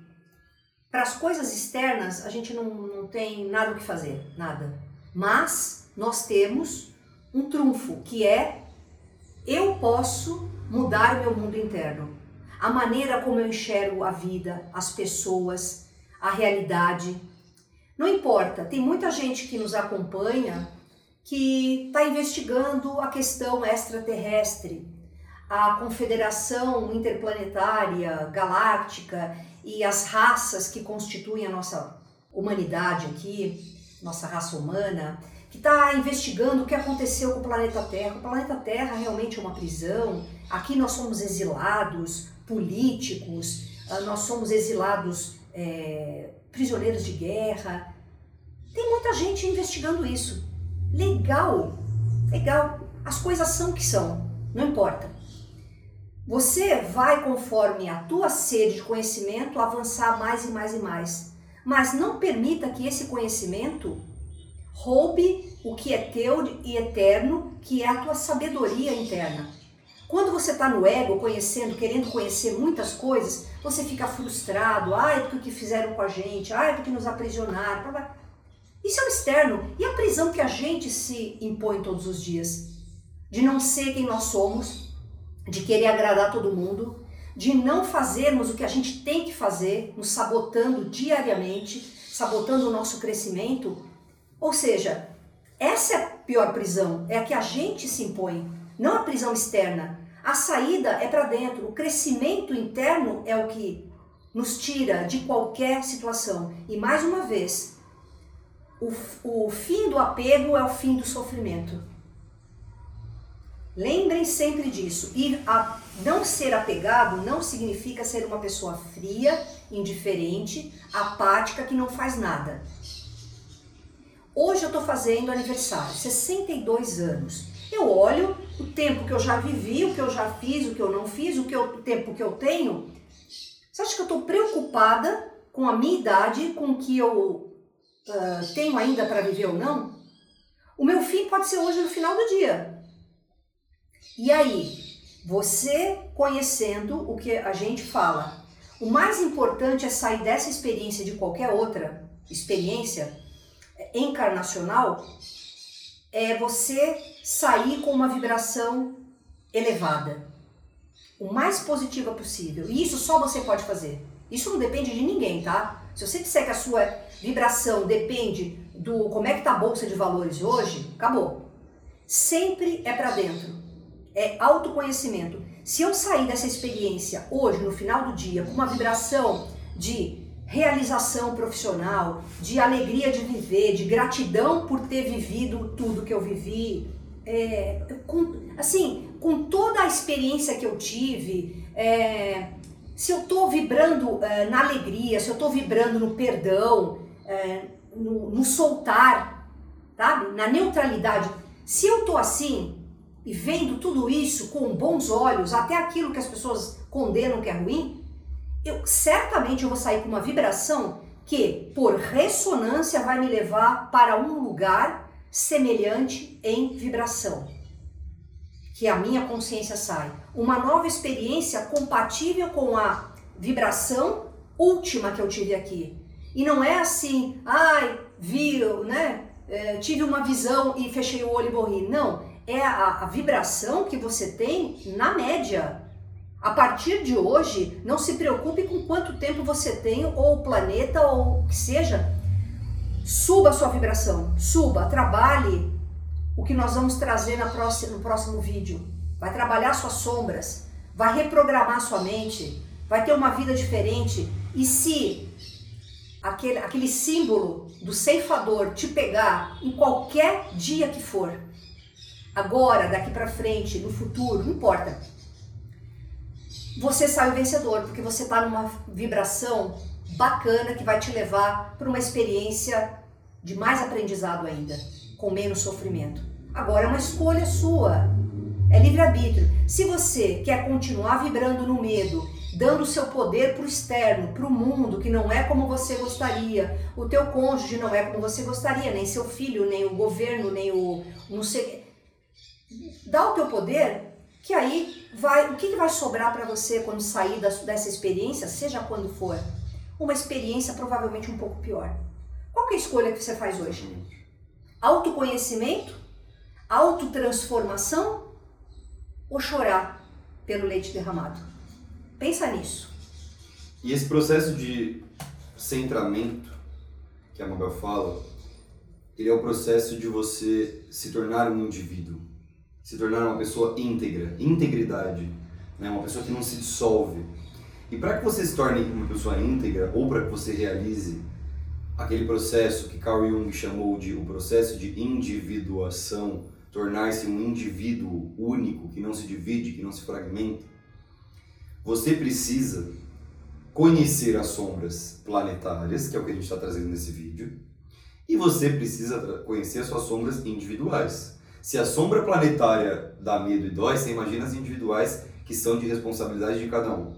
Para as coisas externas, a gente não, não tem nada o que fazer, nada. Mas nós temos um trunfo, que é eu posso mudar meu mundo interno. A maneira como eu enxergo a vida, as pessoas, a realidade. Não importa, tem muita gente que nos acompanha que está investigando a questão extraterrestre, a confederação interplanetária, galáctica e as raças que constituem a nossa humanidade aqui, nossa raça humana, que está investigando o que aconteceu com o planeta Terra. O planeta Terra realmente é uma prisão. Aqui nós somos exilados políticos, ah, nós somos exilados é, prisioneiros de guerra. Tem muita gente investigando isso. Legal, legal. As coisas são o que são, não importa. Você vai, conforme a tua sede de conhecimento, avançar mais e mais e mais. Mas não permita que esse conhecimento roube o que é teu e eterno, que é a tua sabedoria interna. Quando você está no ego, conhecendo, querendo conhecer muitas coisas, você fica frustrado. Ai, porque o que fizeram com a gente? Ai, porque nos aprisionaram. Isso é o externo. E a prisão que a gente se impõe todos os dias? De não ser quem nós somos, de querer agradar todo mundo, de não fazermos o que a gente tem que fazer, nos sabotando diariamente, sabotando o nosso crescimento ou seja, essa é a pior prisão, é a que a gente se impõe, não a prisão externa. A saída é para dentro, o crescimento interno é o que nos tira de qualquer situação. E mais uma vez, o, o fim do apego é o fim do sofrimento. Lembrem sempre disso. E a não ser apegado não significa ser uma pessoa fria, indiferente, apática, que não faz nada. Hoje eu estou fazendo aniversário, 62 anos. Eu olho o tempo que eu já vivi, o que eu já fiz, o que eu não fiz, o, que eu, o tempo que eu tenho. Você acha que eu estou preocupada com a minha idade, com o que eu uh, tenho ainda para viver ou não? O meu fim pode ser hoje no final do dia. E aí, você conhecendo o que a gente fala, o mais importante é sair dessa experiência de qualquer outra experiência encarnacional é você sair com uma vibração elevada, o mais positiva possível. E isso só você pode fazer. Isso não depende de ninguém, tá? Se você disser que a sua vibração depende do como é que tá a bolsa de valores hoje, acabou. Sempre é para dentro. É autoconhecimento. Se eu sair dessa experiência hoje, no final do dia, com uma vibração de realização profissional, de alegria de viver, de gratidão por ter vivido tudo que eu vivi, é, com, assim, com toda a experiência que eu tive, é, se eu estou vibrando uh, na alegria, se eu estou vibrando no perdão, uh, no, no, soltar, sabe? Na neutralidade. Se eu estou assim e vendo tudo isso com bons olhos, até aquilo que as pessoas condenam que é ruim, eu certamente eu vou sair com uma vibração que, por ressonância, vai me levar para um lugar semelhante em vibração. Que a minha consciência sai. Uma nova experiência compatível com a vibração última que eu tive aqui. E não é assim, ai, vi, né? É, tive uma visão e fechei o olho e morri. Não, é a, a vibração que você tem na média. A partir de hoje, não se preocupe com quanto tempo você tem, ou o planeta, ou o que seja. Suba a sua vibração, suba, trabalhe o que nós vamos trazer próxima, no próximo vídeo. Vai trabalhar suas sombras, vai reprogramar sua mente, vai ter uma vida diferente. E se aquele, aquele símbolo do ceifador te pegar em qualquer dia que for, agora, daqui para frente, no futuro, não importa você sai o vencedor, porque você está numa vibração bacana que vai te levar para uma experiência de mais aprendizado ainda, com menos sofrimento. Agora é uma escolha sua, é livre-arbítrio. Se você quer continuar vibrando no medo, dando o seu poder para o externo, para o mundo, que não é como você gostaria, o teu cônjuge não é como você gostaria, nem seu filho, nem o governo, nem o não sei. Dá o teu poder que aí vai, o que, que vai sobrar para você quando sair dessa experiência, seja quando for? Uma experiência provavelmente um pouco pior. Qual é a escolha que você faz hoje? Autoconhecimento? Autotransformação? Ou chorar pelo leite derramado? Pensa nisso. E esse processo de centramento que a Mabel fala, ele é o processo de você se tornar um indivíduo se tornar uma pessoa íntegra, integridade, né? uma pessoa que não se dissolve. E para que você se torne uma pessoa íntegra, ou para que você realize aquele processo que Carl Jung chamou de o processo de individuação, tornar-se um indivíduo único, que não se divide, que não se fragmenta, você precisa conhecer as sombras planetárias, que é o que a gente está trazendo nesse vídeo, e você precisa conhecer as suas sombras individuais. Se a sombra planetária dá medo e dói, você imagina as individuais que são de responsabilidade de cada um.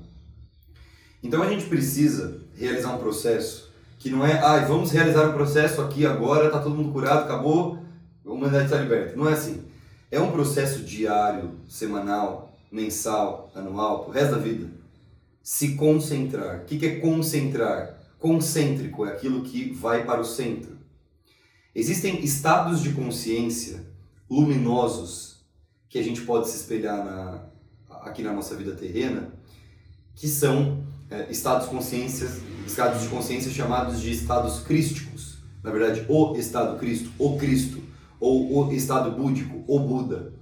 Então a gente precisa realizar um processo que não é, ah, vamos realizar um processo aqui agora, tá todo mundo curado, acabou, a humanidade está liberta. Não é assim. É um processo diário, semanal, mensal, anual, o resto da vida. Se concentrar. O que é concentrar? Concêntrico é aquilo que vai para o centro. Existem estados de consciência luminosos que a gente pode se espelhar na, aqui na nossa vida terrena, que são é, estados, consciências, estados de consciência chamados de estados crísticos. Na verdade, o estado Cristo, o Cristo, ou o estado búdico, o Buda.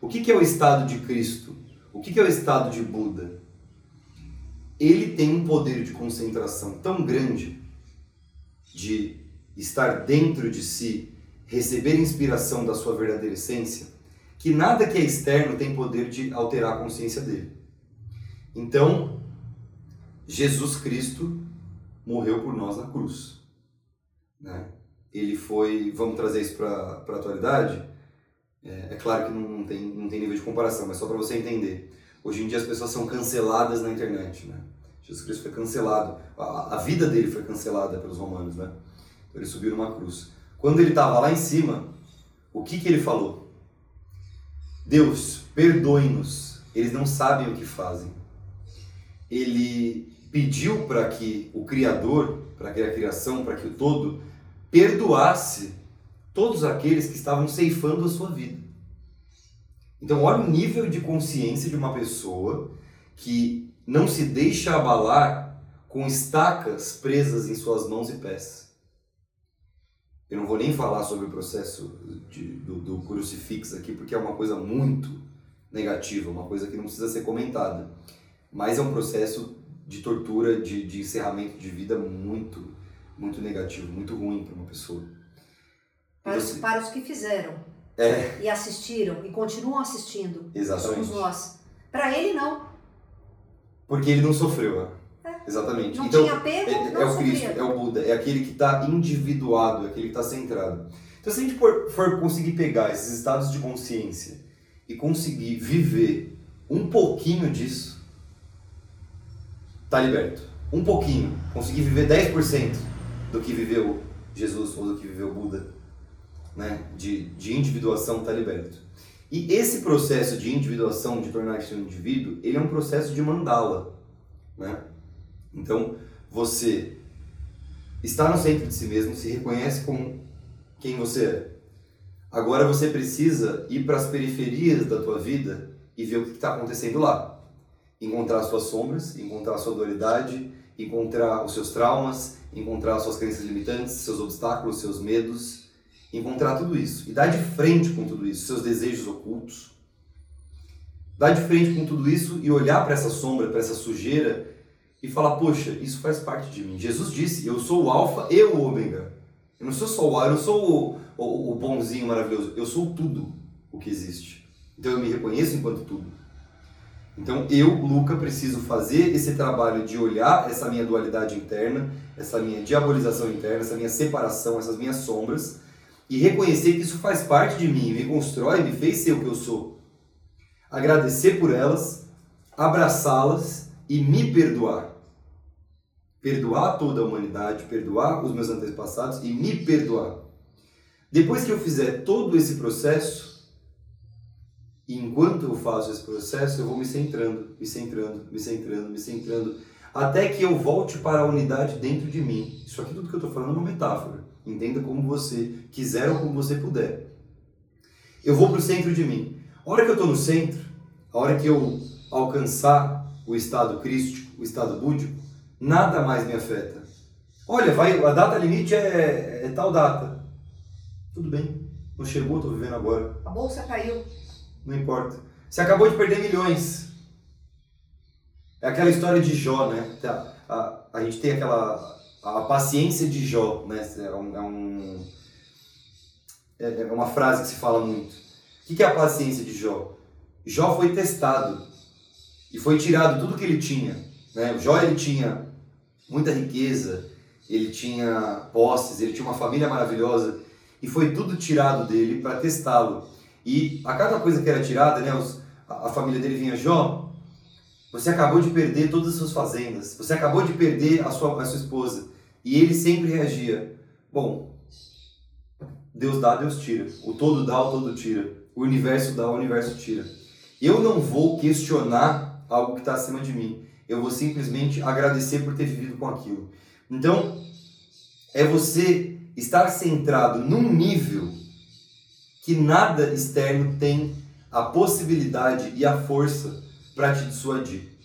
O que, que é o estado de Cristo? O que, é o estado de Buda? Ele tem um poder de concentração tão grande de estar dentro de si receber inspiração da sua verdadeira essência, que nada que é externo tem poder de alterar a consciência dele. Então, Jesus Cristo morreu por nós na cruz. Né? Ele foi, vamos trazer isso para a atualidade, é, é, claro que não, não, tem, não tem nível de comparação, mas só para você entender. Hoje em dia as pessoas são canceladas na internet. Né? Jesus Cristo foi cancelado, a, a vida dele foi cancelada pelos romanos. Né? Então ele subiu numa cruz. Quando ele estava lá em cima, o que, que ele falou? Deus, perdoe-nos, eles não sabem o que fazem. Ele pediu para que o Criador, para que a criação, para que o todo, perdoasse todos aqueles que estavam ceifando a sua vida. Então, olha o nível de consciência de uma pessoa que não se deixa abalar com estacas presas em suas mãos e pés. Eu não vou nem falar sobre o processo de, do, do crucifixo aqui, porque é uma coisa muito negativa, uma coisa que não precisa ser comentada. Mas é um processo de tortura, de, de encerramento de vida muito, muito negativo, muito ruim para uma pessoa. Para, os, para os que fizeram. É. E assistiram e continuam assistindo. Exatamente. Somos nós. Para ele, não. Porque ele não sofreu, né? É. Exatamente. Não então, tinha apego, é, não é o. Cristo, é o Buda, é aquele que está individuado, é aquele que está centrado. Então, se a gente for, for conseguir pegar esses estados de consciência e conseguir viver um pouquinho disso, tá liberto. Um pouquinho. Conseguir viver 10% do que viveu Jesus ou do que viveu Buda, né? de, de individuação, tá liberto. E esse processo de individuação, de tornar-se um indivíduo, ele é um processo de mandala. Né? Então, você está no centro de si mesmo, se reconhece como quem você é. Agora você precisa ir para as periferias da tua vida e ver o que está acontecendo lá. Encontrar as suas sombras, encontrar sua dualidade, encontrar os seus traumas, encontrar as suas crenças limitantes, seus obstáculos, seus medos, encontrar tudo isso e dar de frente com tudo isso, seus desejos ocultos. Dar de frente com tudo isso e olhar para essa sombra, para essa sujeira e falar: Poxa, isso faz parte de mim. Jesus disse: Eu sou o Alfa e o Ômega. Eu não sou só o A, eu não sou o, o, o bonzinho maravilhoso, eu sou tudo o que existe. Então eu me reconheço enquanto tudo. Então eu, Luca, preciso fazer esse trabalho de olhar essa minha dualidade interna, essa minha diabolização interna, essa minha separação, essas minhas sombras e reconhecer que isso faz parte de mim, me constrói, me fez ser o que eu sou. Agradecer por elas, abraçá-las e me perdoar. Perdoar toda a humanidade, perdoar os meus antepassados e me perdoar. Depois que eu fizer todo esse processo, enquanto eu faço esse processo, eu vou me centrando, me centrando, me centrando, me centrando, até que eu volte para a unidade dentro de mim. Isso aqui tudo que eu estou falando é uma metáfora. Entenda como você quiser ou como você puder. Eu vou para o centro de mim. A hora que eu estou no centro, a hora que eu alcançar o estado crístico, o estado búdico, nada mais me afeta. Olha, vai, a data limite é, é tal data. Tudo bem, não chegou, estou vivendo agora. A bolsa caiu. Não importa. Você acabou de perder milhões. É aquela história de Jó, né? A, a, a gente tem aquela. A paciência de Jó, né? É, um, é, um, é, é uma frase que se fala muito. O que é a paciência de Jó? Jó foi testado e foi tirado tudo que ele tinha. Né? Jó ele tinha muita riqueza, ele tinha posses, ele tinha uma família maravilhosa e foi tudo tirado dele para testá-lo. E a cada coisa que era tirada, né, os, a, a família dele vinha, Jó, você acabou de perder todas as suas fazendas, você acabou de perder a sua, a sua esposa. E ele sempre reagia, bom, Deus dá, Deus tira. O todo dá, o todo tira. O universo dá, o universo tira. Eu não vou questionar algo que está acima de mim. Eu vou simplesmente agradecer por ter vivido com aquilo. Então, é você estar centrado num nível que nada externo tem a possibilidade e a força para te dissuadir.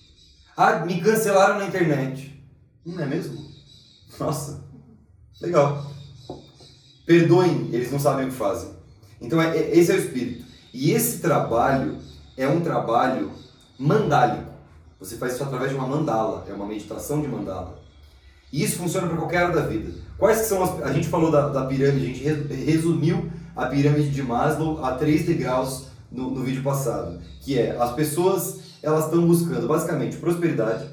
Ah, me cancelaram na internet. Não é mesmo? Nossa, legal. Perdoem, eles não sabem o que fazem. Então, é, é, esse é o espírito. E esse trabalho é um trabalho mandálico. Você faz isso através de uma mandala, é uma meditação de mandala. E isso funciona para qualquer área da vida. Quais são as. A gente falou da, da pirâmide, a gente resumiu a pirâmide de Maslow a três degraus no, no vídeo passado, que é as pessoas elas estão buscando basicamente prosperidade,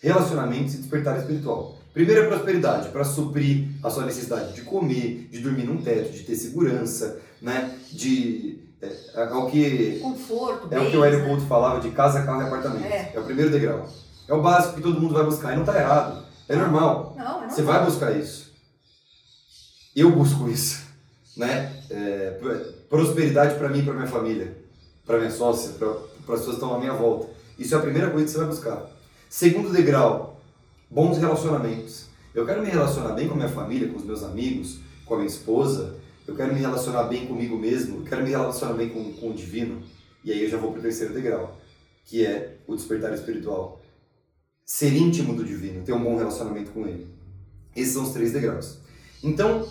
relacionamentos e despertar espiritual. Primeiro é prosperidade, para suprir a sua necessidade de comer, de dormir num teto, de ter segurança, né? De é, é, o que Conforto, é o que o Hélio Couto falava de casa, carro e apartamento. É. é o primeiro degrau. É o básico que todo mundo vai buscar e não está errado. É normal. Não, é normal. Você vai buscar isso. Eu busco isso, né? É, prosperidade para mim e para minha família, para minha sócia, para as pessoas que estão à minha volta. Isso é a primeira coisa que você vai buscar. Segundo degrau, bons relacionamentos. Eu quero me relacionar bem com a minha família, com os meus amigos, com a minha esposa. Eu quero me relacionar bem comigo mesmo. Eu quero me relacionar bem com, com o divino. E aí eu já vou para o terceiro degrau, que é o despertar espiritual. Ser íntimo do divino, ter um bom relacionamento com ele. Esses são os três degraus. Então,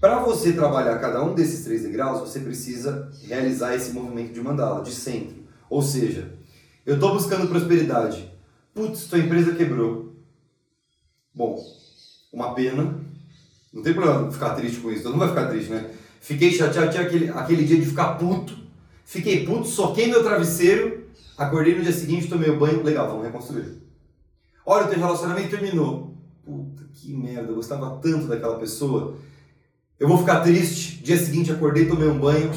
para você trabalhar cada um desses três degraus, você precisa realizar esse movimento de mandala, de centro. Ou seja, eu estou buscando prosperidade. Putz, tua empresa quebrou. Bom, uma pena. Não tem problema ficar triste com isso. Todo mundo vai ficar triste, né? Fiquei chateado, tinha aquele, aquele dia de ficar puto. Fiquei puto, soquei meu travesseiro acordei no dia seguinte, tomei o banho, legal, vamos reconstruir. Olha, o teu relacionamento terminou. Puta que merda, eu gostava tanto daquela pessoa. Eu vou ficar triste. Dia seguinte acordei, tomei um banho.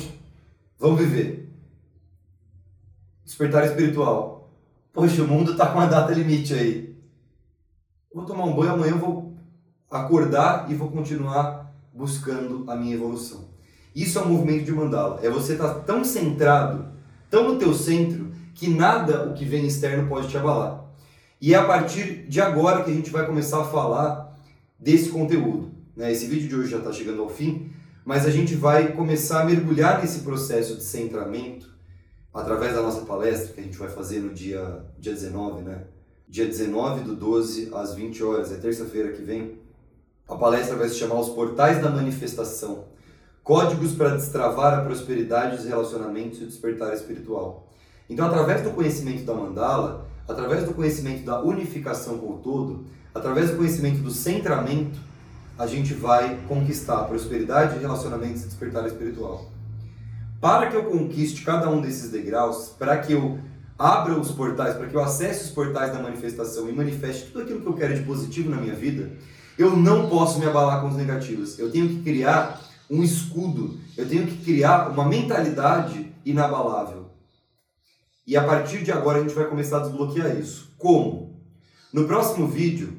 Vamos viver. Despertar espiritual. Poxa, o mundo tá com uma data limite aí. Vou tomar um banho, amanhã eu vou acordar e vou continuar buscando a minha evolução. Isso é um movimento de mandala. É você estar tá tão centrado, tão no teu centro, que nada o que vem externo pode te abalar. E é a partir de agora que a gente vai começar a falar desse conteúdo. Né? Esse vídeo de hoje já está chegando ao fim, mas a gente vai começar a mergulhar nesse processo de centramento através da nossa palestra que a gente vai fazer no dia, dia 19, né? Dia 19 do 12 às 20 horas, é terça-feira que vem. A palestra vai se chamar Os Portais da Manifestação Códigos para destravar a prosperidade dos relacionamentos e o despertar espiritual. Então, através do conhecimento da mandala, através do conhecimento da unificação com o todo, através do conhecimento do centramento, a gente vai conquistar a prosperidade, relacionamentos e despertar espiritual. Para que eu conquiste cada um desses degraus, para que eu abra os portais, para que eu acesse os portais da manifestação e manifeste tudo aquilo que eu quero de positivo na minha vida, eu não posso me abalar com os negativos. Eu tenho que criar um escudo, eu tenho que criar uma mentalidade inabalável. E a partir de agora a gente vai começar a desbloquear isso. Como? No próximo vídeo,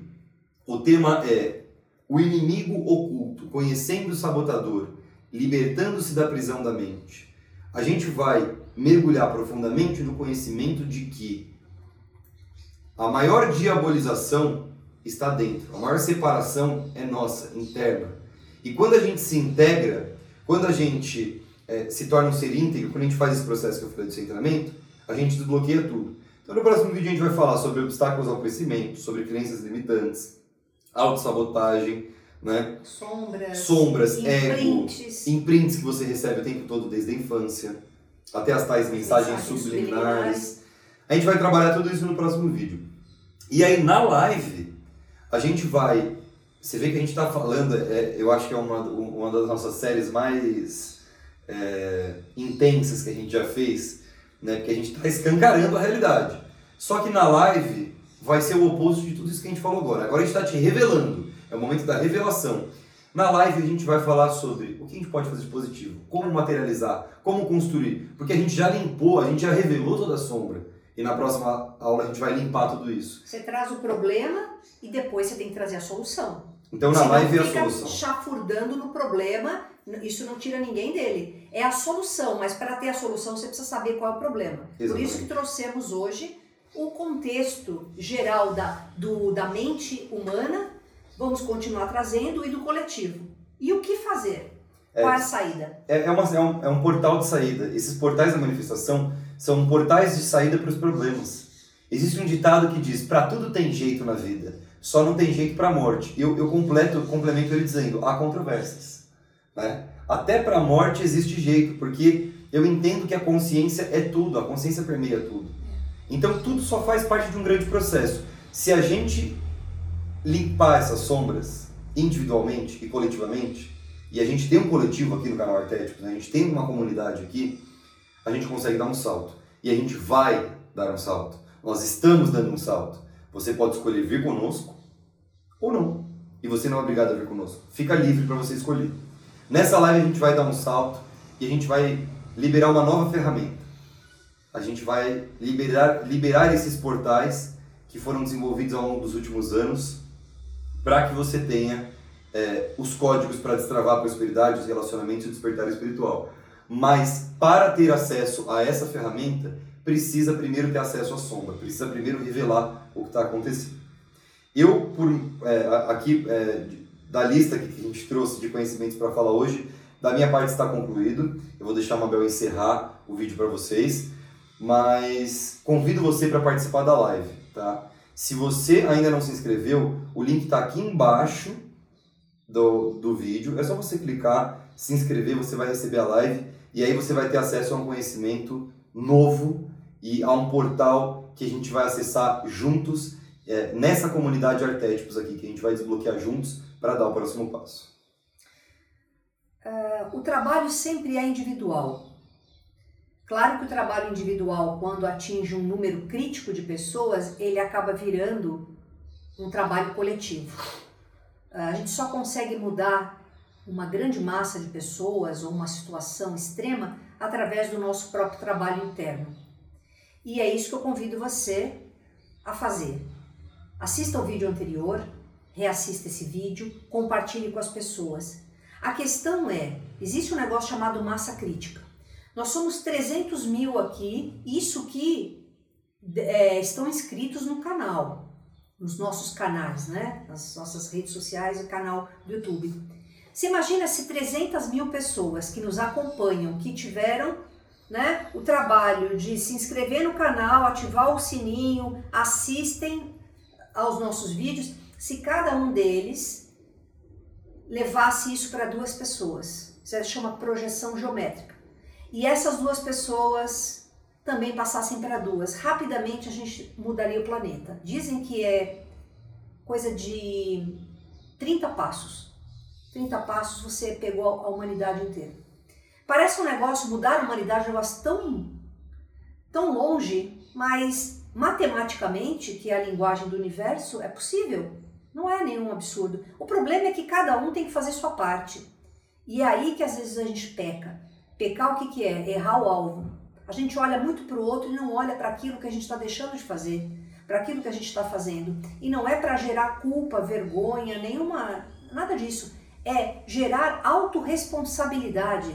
o tema é o inimigo oculto, conhecendo o sabotador, libertando-se da prisão da mente. A gente vai mergulhar profundamente no conhecimento de que a maior diabolização está dentro, a maior separação é nossa, interna. E quando a gente se integra, quando a gente é, se torna um ser íntegro, quando a gente faz esse processo que eu falei de centramento, a gente desbloqueia tudo. Então no próximo vídeo a gente vai falar sobre obstáculos ao crescimento, sobre crenças limitantes, autossabotagem, né? Sombras, Sombras imprints. ego, imprints que você recebe o tempo todo desde a infância, até as tais mensagens, mensagens subliminares. A gente vai trabalhar tudo isso no próximo vídeo. E aí na live a gente vai você vê que a gente está falando, é, eu acho que é uma, uma das nossas séries mais é, intensas que a gente já fez, né? porque a gente está escancarando a realidade. Só que na live vai ser o oposto de tudo isso que a gente falou agora. Agora a gente está te revelando, é o momento da revelação. Na live a gente vai falar sobre o que a gente pode fazer de positivo, como materializar, como construir, porque a gente já limpou, a gente já revelou toda a sombra. E na próxima aula a gente vai limpar tudo isso. Você traz o problema e depois você tem que trazer a solução. Então na live é a solução. chafurdando no problema, isso não tira ninguém dele. É a solução, mas para ter a solução você precisa saber qual é o problema. Exatamente. Por isso que trouxemos hoje o contexto geral da, do, da mente humana, vamos continuar trazendo, e do coletivo. E o que fazer? É, qual é a saída? É, é, uma, é, um, é um portal de saída. Esses portais da manifestação são portais de saída para os problemas. Existe um ditado que diz: para tudo tem jeito na vida só não tem jeito para a morte. Eu, eu completo, complemento ele dizendo, há controvérsias. Né? Até para a morte existe jeito, porque eu entendo que a consciência é tudo, a consciência permeia tudo. Então tudo só faz parte de um grande processo. Se a gente limpar essas sombras individualmente e coletivamente, e a gente tem um coletivo aqui no canal Artético, né? a gente tem uma comunidade aqui, a gente consegue dar um salto. E a gente vai dar um salto. Nós estamos dando um salto. Você pode escolher vir conosco ou não. E você não é obrigado a vir conosco. Fica livre para você escolher. Nessa live a gente vai dar um salto e a gente vai liberar uma nova ferramenta. A gente vai liberar, liberar esses portais que foram desenvolvidos ao longo dos últimos anos para que você tenha é, os códigos para destravar a prosperidade, os relacionamentos e despertar espiritual. Mas para ter acesso a essa ferramenta, precisa primeiro ter acesso à sombra, precisa primeiro revelar o que está acontecendo. Eu, por, é, aqui, é, da lista que a gente trouxe de conhecimentos para falar hoje, da minha parte está concluído. Eu vou deixar a Mabel encerrar o vídeo para vocês, mas convido você para participar da live, tá? Se você ainda não se inscreveu, o link está aqui embaixo do, do vídeo. É só você clicar, se inscrever, você vai receber a live e aí você vai ter acesso a um conhecimento novo e a um portal que a gente vai acessar juntos é, nessa comunidade de arquétipos aqui, que a gente vai desbloquear juntos para dar o próximo passo? Uh, o trabalho sempre é individual. Claro que o trabalho individual, quando atinge um número crítico de pessoas, ele acaba virando um trabalho coletivo. A gente só consegue mudar uma grande massa de pessoas ou uma situação extrema através do nosso próprio trabalho interno. E é isso que eu convido você a fazer. Assista ao vídeo anterior, reassista esse vídeo, compartilhe com as pessoas. A questão é, existe um negócio chamado massa crítica. Nós somos 300 mil aqui, isso que é, estão inscritos no canal, nos nossos canais, né? Nas nossas redes sociais e canal do YouTube. Você imagina se 300 mil pessoas que nos acompanham, que tiveram né, o trabalho de se inscrever no canal, ativar o sininho, assistem aos nossos vídeos, se cada um deles levasse isso para duas pessoas. Isso chama projeção geométrica e essas duas pessoas também passassem para duas, rapidamente a gente mudaria o planeta. Dizem que é coisa de 30 passos. 30 passos você pegou a humanidade inteira. Parece um negócio, mudar a humanidade um tão, tão longe, mas matematicamente, que é a linguagem do universo, é possível. Não é nenhum absurdo. O problema é que cada um tem que fazer sua parte. E é aí que às vezes a gente peca. Pecar o que, que é? Errar o alvo. A gente olha muito para o outro e não olha para aquilo que a gente está deixando de fazer, para aquilo que a gente está fazendo. E não é para gerar culpa, vergonha, nenhuma. nada disso. É gerar autorresponsabilidade.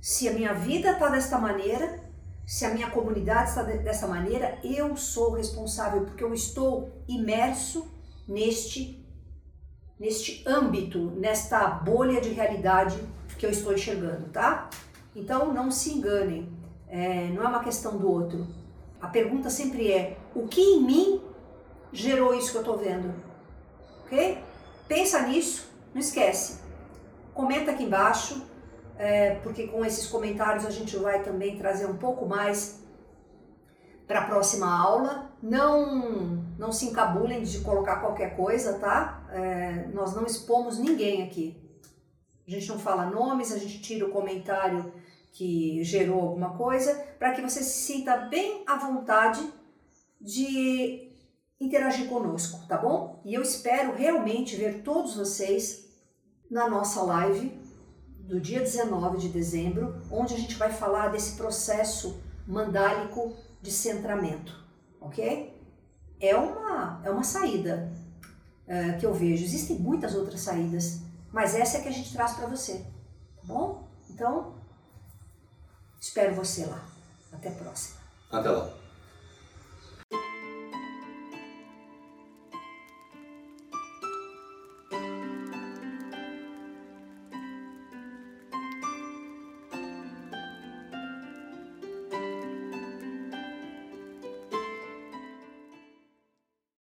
Se a minha vida está desta maneira, se a minha comunidade está dessa maneira, eu sou responsável porque eu estou imerso neste neste âmbito, nesta bolha de realidade que eu estou enxergando, tá? Então não se enganem, é, não é uma questão do outro. A pergunta sempre é: o que em mim gerou isso que eu estou vendo? Ok? Pensa nisso, não esquece. Comenta aqui embaixo, é, porque com esses comentários a gente vai também trazer um pouco mais para a próxima aula. Não, não se encabulem de colocar qualquer coisa, tá? É, nós não expomos ninguém aqui. A gente não fala nomes, a gente tira o comentário que gerou alguma coisa, para que você se sinta bem à vontade de interagir conosco, tá bom? E eu espero realmente ver todos vocês na nossa live do dia 19 de dezembro, onde a gente vai falar desse processo mandálico de centramento, ok? É uma, é uma saída é, que eu vejo. Existem muitas outras saídas, mas essa é que a gente traz para você, tá bom? Então, espero você lá. Até a próxima. Até lá.